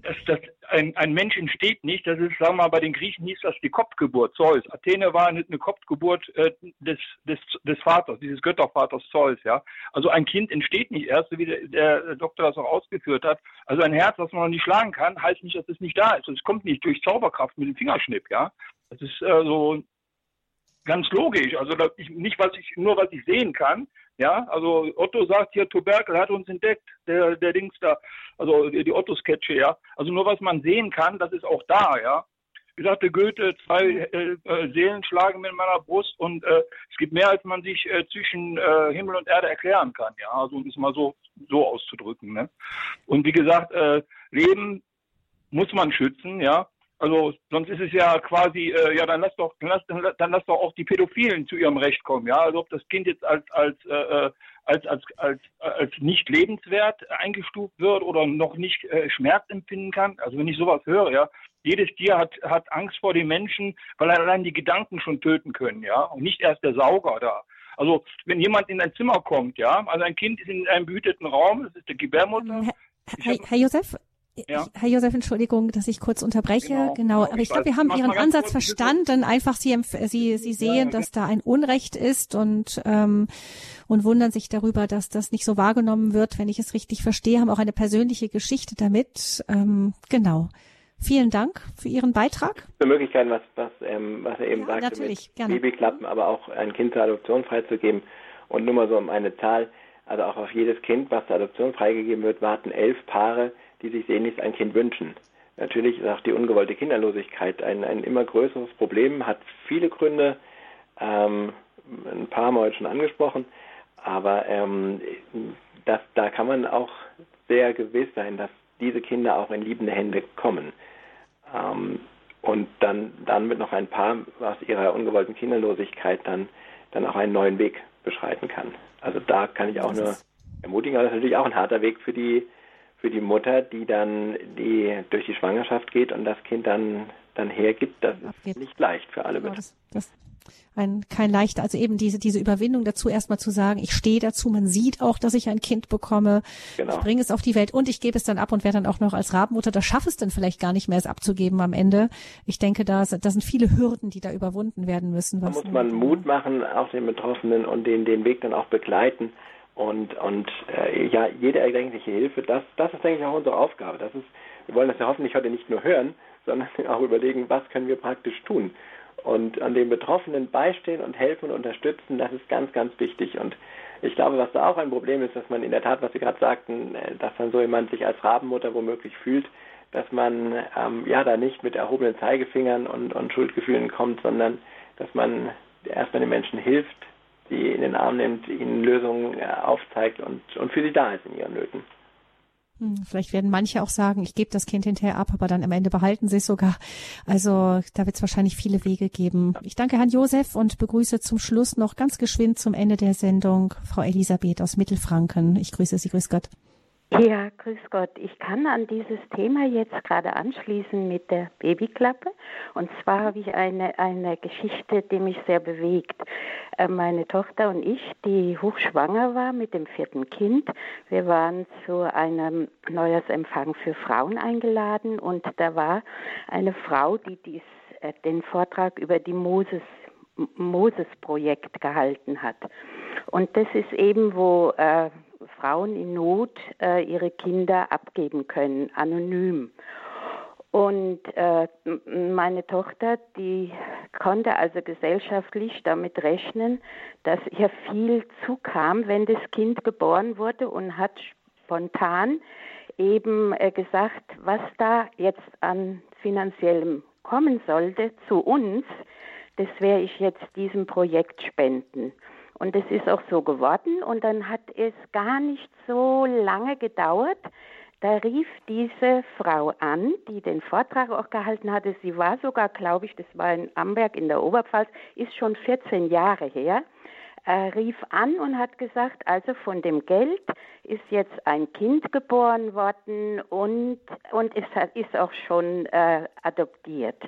dass, dass ein, ein Mensch entsteht nicht. Das ist, sagen wir mal, bei den Griechen hieß das die Kopfgeburt Zeus. Athene war eine, Kopfgeburt äh, des, des, des Vaters, dieses Göttervaters Zeus. Ja, also ein Kind entsteht nicht erst, wie der, der Doktor das auch ausgeführt hat. Also ein Herz, das man noch nicht schlagen kann, heißt nicht, dass es nicht da ist. Es kommt nicht durch Zauberkraft mit dem Fingerschnipp. Ja, das ist äh, so ganz logisch. Also ich, nicht was ich nur was ich sehen kann, ja, also Otto sagt hier, Tuberkel hat uns entdeckt, der, der Dings da, also die, Otto-Sketche, ja. Also nur was man sehen kann, das ist auch da, ja. Wie sagte Goethe, zwei äh, äh, Seelen schlagen mit meiner Brust und äh, es gibt mehr, als man sich äh, zwischen äh, Himmel und Erde erklären kann, ja. Also um es mal so, so auszudrücken, ne. Und wie gesagt, äh, Leben muss man schützen, ja. Also sonst ist es ja quasi, äh, ja, dann lass doch, dann lass, dann lass doch auch die Pädophilen zu ihrem Recht kommen, ja. Also ob das Kind jetzt als als äh, äh als als als als nicht lebenswert eingestuft wird oder noch nicht äh, Schmerz empfinden kann. Also wenn ich sowas höre, ja, jedes Tier hat hat Angst vor den Menschen, weil allein die Gedanken schon töten können, ja, und nicht erst der Sauger da. Also wenn jemand in ein Zimmer kommt, ja, also ein Kind ist in einem behüteten Raum, das ist der Gebärmutter. Herr, Herr Josef, ja. Herr Josef, Entschuldigung, dass ich kurz unterbreche. Genau, genau. aber ich glaube, wir haben Ihren Ansatz verstanden. Einfach Sie, Sie, Sie sehen, ja, dass da ein Unrecht ist und ähm, und wundern sich darüber, dass das nicht so wahrgenommen wird. Wenn ich es richtig verstehe, haben auch eine persönliche Geschichte damit. Ähm, genau. Vielen Dank für Ihren Beitrag. Für Möglichkeiten, was, was, ähm, was er eben ja, sagte, natürlich, mit gerne. Babyklappen, aber auch ein Kind zur Adoption freizugeben. Und nur mal so um eine Zahl, also auch auf jedes Kind, was zur Adoption freigegeben wird, warten elf Paare, die sich sehnlichst ein Kind wünschen. Natürlich ist auch die ungewollte Kinderlosigkeit ein, ein immer größeres Problem, hat viele Gründe. Ähm, ein paar haben wir heute schon angesprochen, aber ähm, das, da kann man auch sehr gewiss sein, dass diese Kinder auch in liebende Hände kommen. Ähm, und dann, dann mit noch ein paar aus ihrer ungewollten Kinderlosigkeit dann, dann auch einen neuen Weg beschreiten kann. Also da kann ich auch nur ermutigen, aber das ist natürlich auch ein harter Weg für die für die Mutter, die dann die durch die Schwangerschaft geht und das Kind dann dann hergibt, das ist nicht leicht für alle genau, das, das, ein kein leichter, also eben diese diese Überwindung dazu erstmal zu sagen, ich stehe dazu, man sieht auch, dass ich ein Kind bekomme, genau. ich bringe es auf die Welt und ich gebe es dann ab und werde dann auch noch als Rabenmutter, das schaffe es dann vielleicht gar nicht mehr, es abzugeben am Ende. Ich denke, da, da sind viele Hürden, die da überwunden werden müssen. Da muss man Mut machen, auch den Betroffenen und den den Weg dann auch begleiten und und äh, ja jede erdenkliche Hilfe, das das ist denke ich auch unsere Aufgabe. Das ist, wir wollen das ja hoffentlich heute nicht nur hören, sondern auch überlegen, was können wir praktisch tun und an den Betroffenen beistehen und helfen und unterstützen, das ist ganz, ganz wichtig. Und ich glaube, was da auch ein Problem ist, dass man in der Tat, was Sie gerade sagten, äh, dass dann so jemand sich als Rabenmutter womöglich fühlt, dass man ähm, ja da nicht mit erhobenen Zeigefingern und, und Schuldgefühlen kommt, sondern dass man erstmal den Menschen hilft, sie in den Arm nimmt, ihnen Lösungen äh, aufzeigt und, und für sie da ist in ihren Nöten. Hm, vielleicht werden manche auch sagen, ich gebe das Kind hinterher ab, aber dann am Ende behalten sie es sogar. Also da wird es wahrscheinlich viele Wege geben. Ich danke Herrn Josef und begrüße zum Schluss noch ganz geschwind zum Ende der Sendung Frau Elisabeth aus Mittelfranken. Ich grüße Sie, grüß Gott. Ja, grüß Gott. Ich kann an dieses Thema jetzt gerade anschließen mit der Babyklappe. Und zwar habe ich eine, eine Geschichte, die mich sehr bewegt. Äh, meine Tochter und ich, die hochschwanger war mit dem vierten Kind, wir waren zu einem Neujahrsempfang für Frauen eingeladen und da war eine Frau, die dies, äh, den Vortrag über die Moses Moses-Projekt gehalten hat. Und das ist eben, wo äh, Frauen in Not äh, ihre Kinder abgeben können, anonym. Und äh, meine Tochter, die konnte also gesellschaftlich damit rechnen, dass ihr viel zukam, wenn das Kind geboren wurde und hat spontan eben äh, gesagt, was da jetzt an finanziellem kommen sollte zu uns, das werde ich jetzt diesem Projekt spenden. Und es ist auch so geworden. Und dann hat es gar nicht so lange gedauert. Da rief diese Frau an, die den Vortrag auch gehalten hatte. Sie war sogar, glaube ich, das war in Amberg in der Oberpfalz, ist schon 14 Jahre her. Äh, rief an und hat gesagt, also von dem Geld ist jetzt ein Kind geboren worden und, und hat, ist auch schon äh, adoptiert.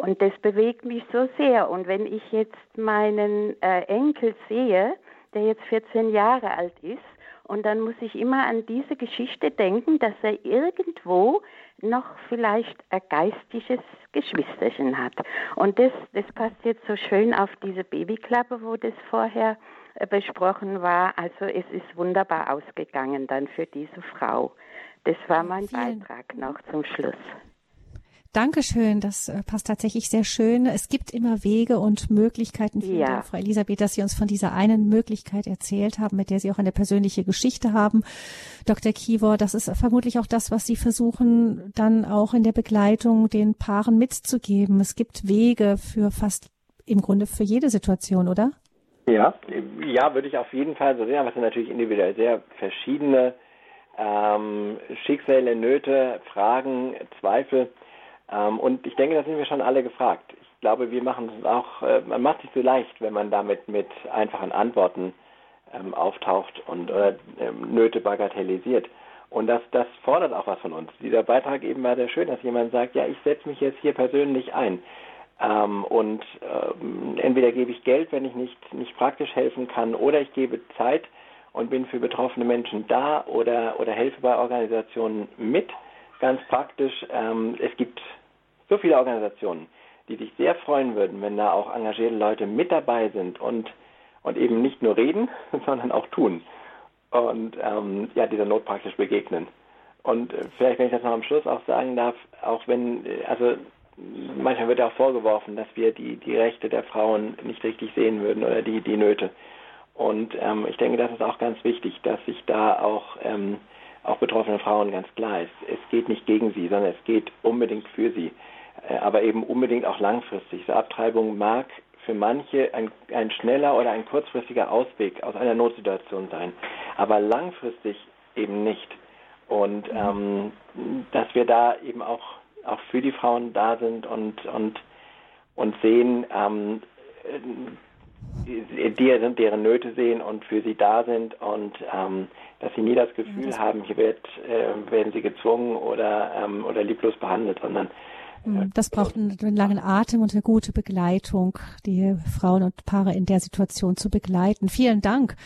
Und das bewegt mich so sehr. Und wenn ich jetzt meinen äh, Enkel sehe, der jetzt 14 Jahre alt ist, und dann muss ich immer an diese Geschichte denken, dass er irgendwo noch vielleicht ein geistiges Geschwisterchen hat. Und das, das passt jetzt so schön auf diese Babyklappe, wo das vorher äh, besprochen war. Also es ist wunderbar ausgegangen dann für diese Frau. Das war mein Vielen Beitrag noch zum Schluss. Dankeschön, das äh, passt tatsächlich sehr schön. Es gibt immer Wege und Möglichkeiten. Vielen ja. Dank, Frau Elisabeth, dass Sie uns von dieser einen Möglichkeit erzählt haben, mit der Sie auch eine persönliche Geschichte haben. Dr. Kivor, das ist vermutlich auch das, was Sie versuchen, dann auch in der Begleitung den Paaren mitzugeben. Es gibt Wege für fast im Grunde für jede Situation, oder? Ja, ja, würde ich auf jeden Fall so sehen, aber es sind natürlich individuell sehr verschiedene ähm, Schicksale, Nöte, Fragen, Zweifel. Ähm, und ich denke, da sind wir schon alle gefragt. Ich glaube, wir machen es auch, äh, man macht sich so leicht, wenn man damit mit einfachen Antworten ähm, auftaucht und oder ähm, Nöte bagatellisiert. Und das, das fordert auch was von uns. Dieser Beitrag eben war sehr schön, dass jemand sagt, ja, ich setze mich jetzt hier persönlich ein. Ähm, und ähm, entweder gebe ich Geld, wenn ich nicht, nicht praktisch helfen kann, oder ich gebe Zeit und bin für betroffene Menschen da oder, oder helfe bei Organisationen mit, ganz praktisch. Ähm, es gibt so viele Organisationen, die sich sehr freuen würden, wenn da auch engagierte Leute mit dabei sind und, und eben nicht nur reden, sondern auch tun und ähm, ja, dieser Not praktisch begegnen. Und äh, vielleicht, wenn ich das noch am Schluss auch sagen darf, auch wenn, äh, also manchmal wird ja auch vorgeworfen, dass wir die, die Rechte der Frauen nicht richtig sehen würden oder die, die Nöte. Und ähm, ich denke, das ist auch ganz wichtig, dass sich da auch, ähm, auch betroffene Frauen ganz klar ist. Es geht nicht gegen sie, sondern es geht unbedingt für sie. Äh, aber eben unbedingt auch langfristig. So Abtreibung mag für manche ein, ein schneller oder ein kurzfristiger Ausweg aus einer Notsituation sein, aber langfristig eben nicht. Und mhm. ähm, dass wir da eben auch, auch für die Frauen da sind und, und, und sehen, ähm, die, deren Nöte sehen und für sie da sind und ähm, dass sie nie das Gefühl ja, das haben, hier wird, äh, werden sie gezwungen oder, ähm, oder lieblos behandelt, sondern das braucht einen, langen Atem und eine gute Begleitung, die Frauen und Paare in der Situation zu begleiten. Vielen Dank,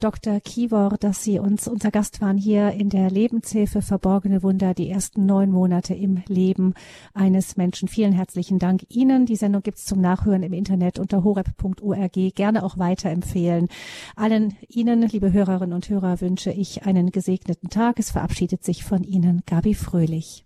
Dr. Kivor, dass Sie uns unser Gast waren hier in der Lebenshilfe Verborgene Wunder, die ersten neun Monate im Leben eines Menschen. Vielen herzlichen Dank Ihnen. Die Sendung gibt's zum Nachhören im Internet unter horeb.org. Gerne auch weiterempfehlen. Allen Ihnen, liebe Hörerinnen und Hörer, wünsche ich einen gesegneten Tag. Es verabschiedet sich von Ihnen Gabi Fröhlich.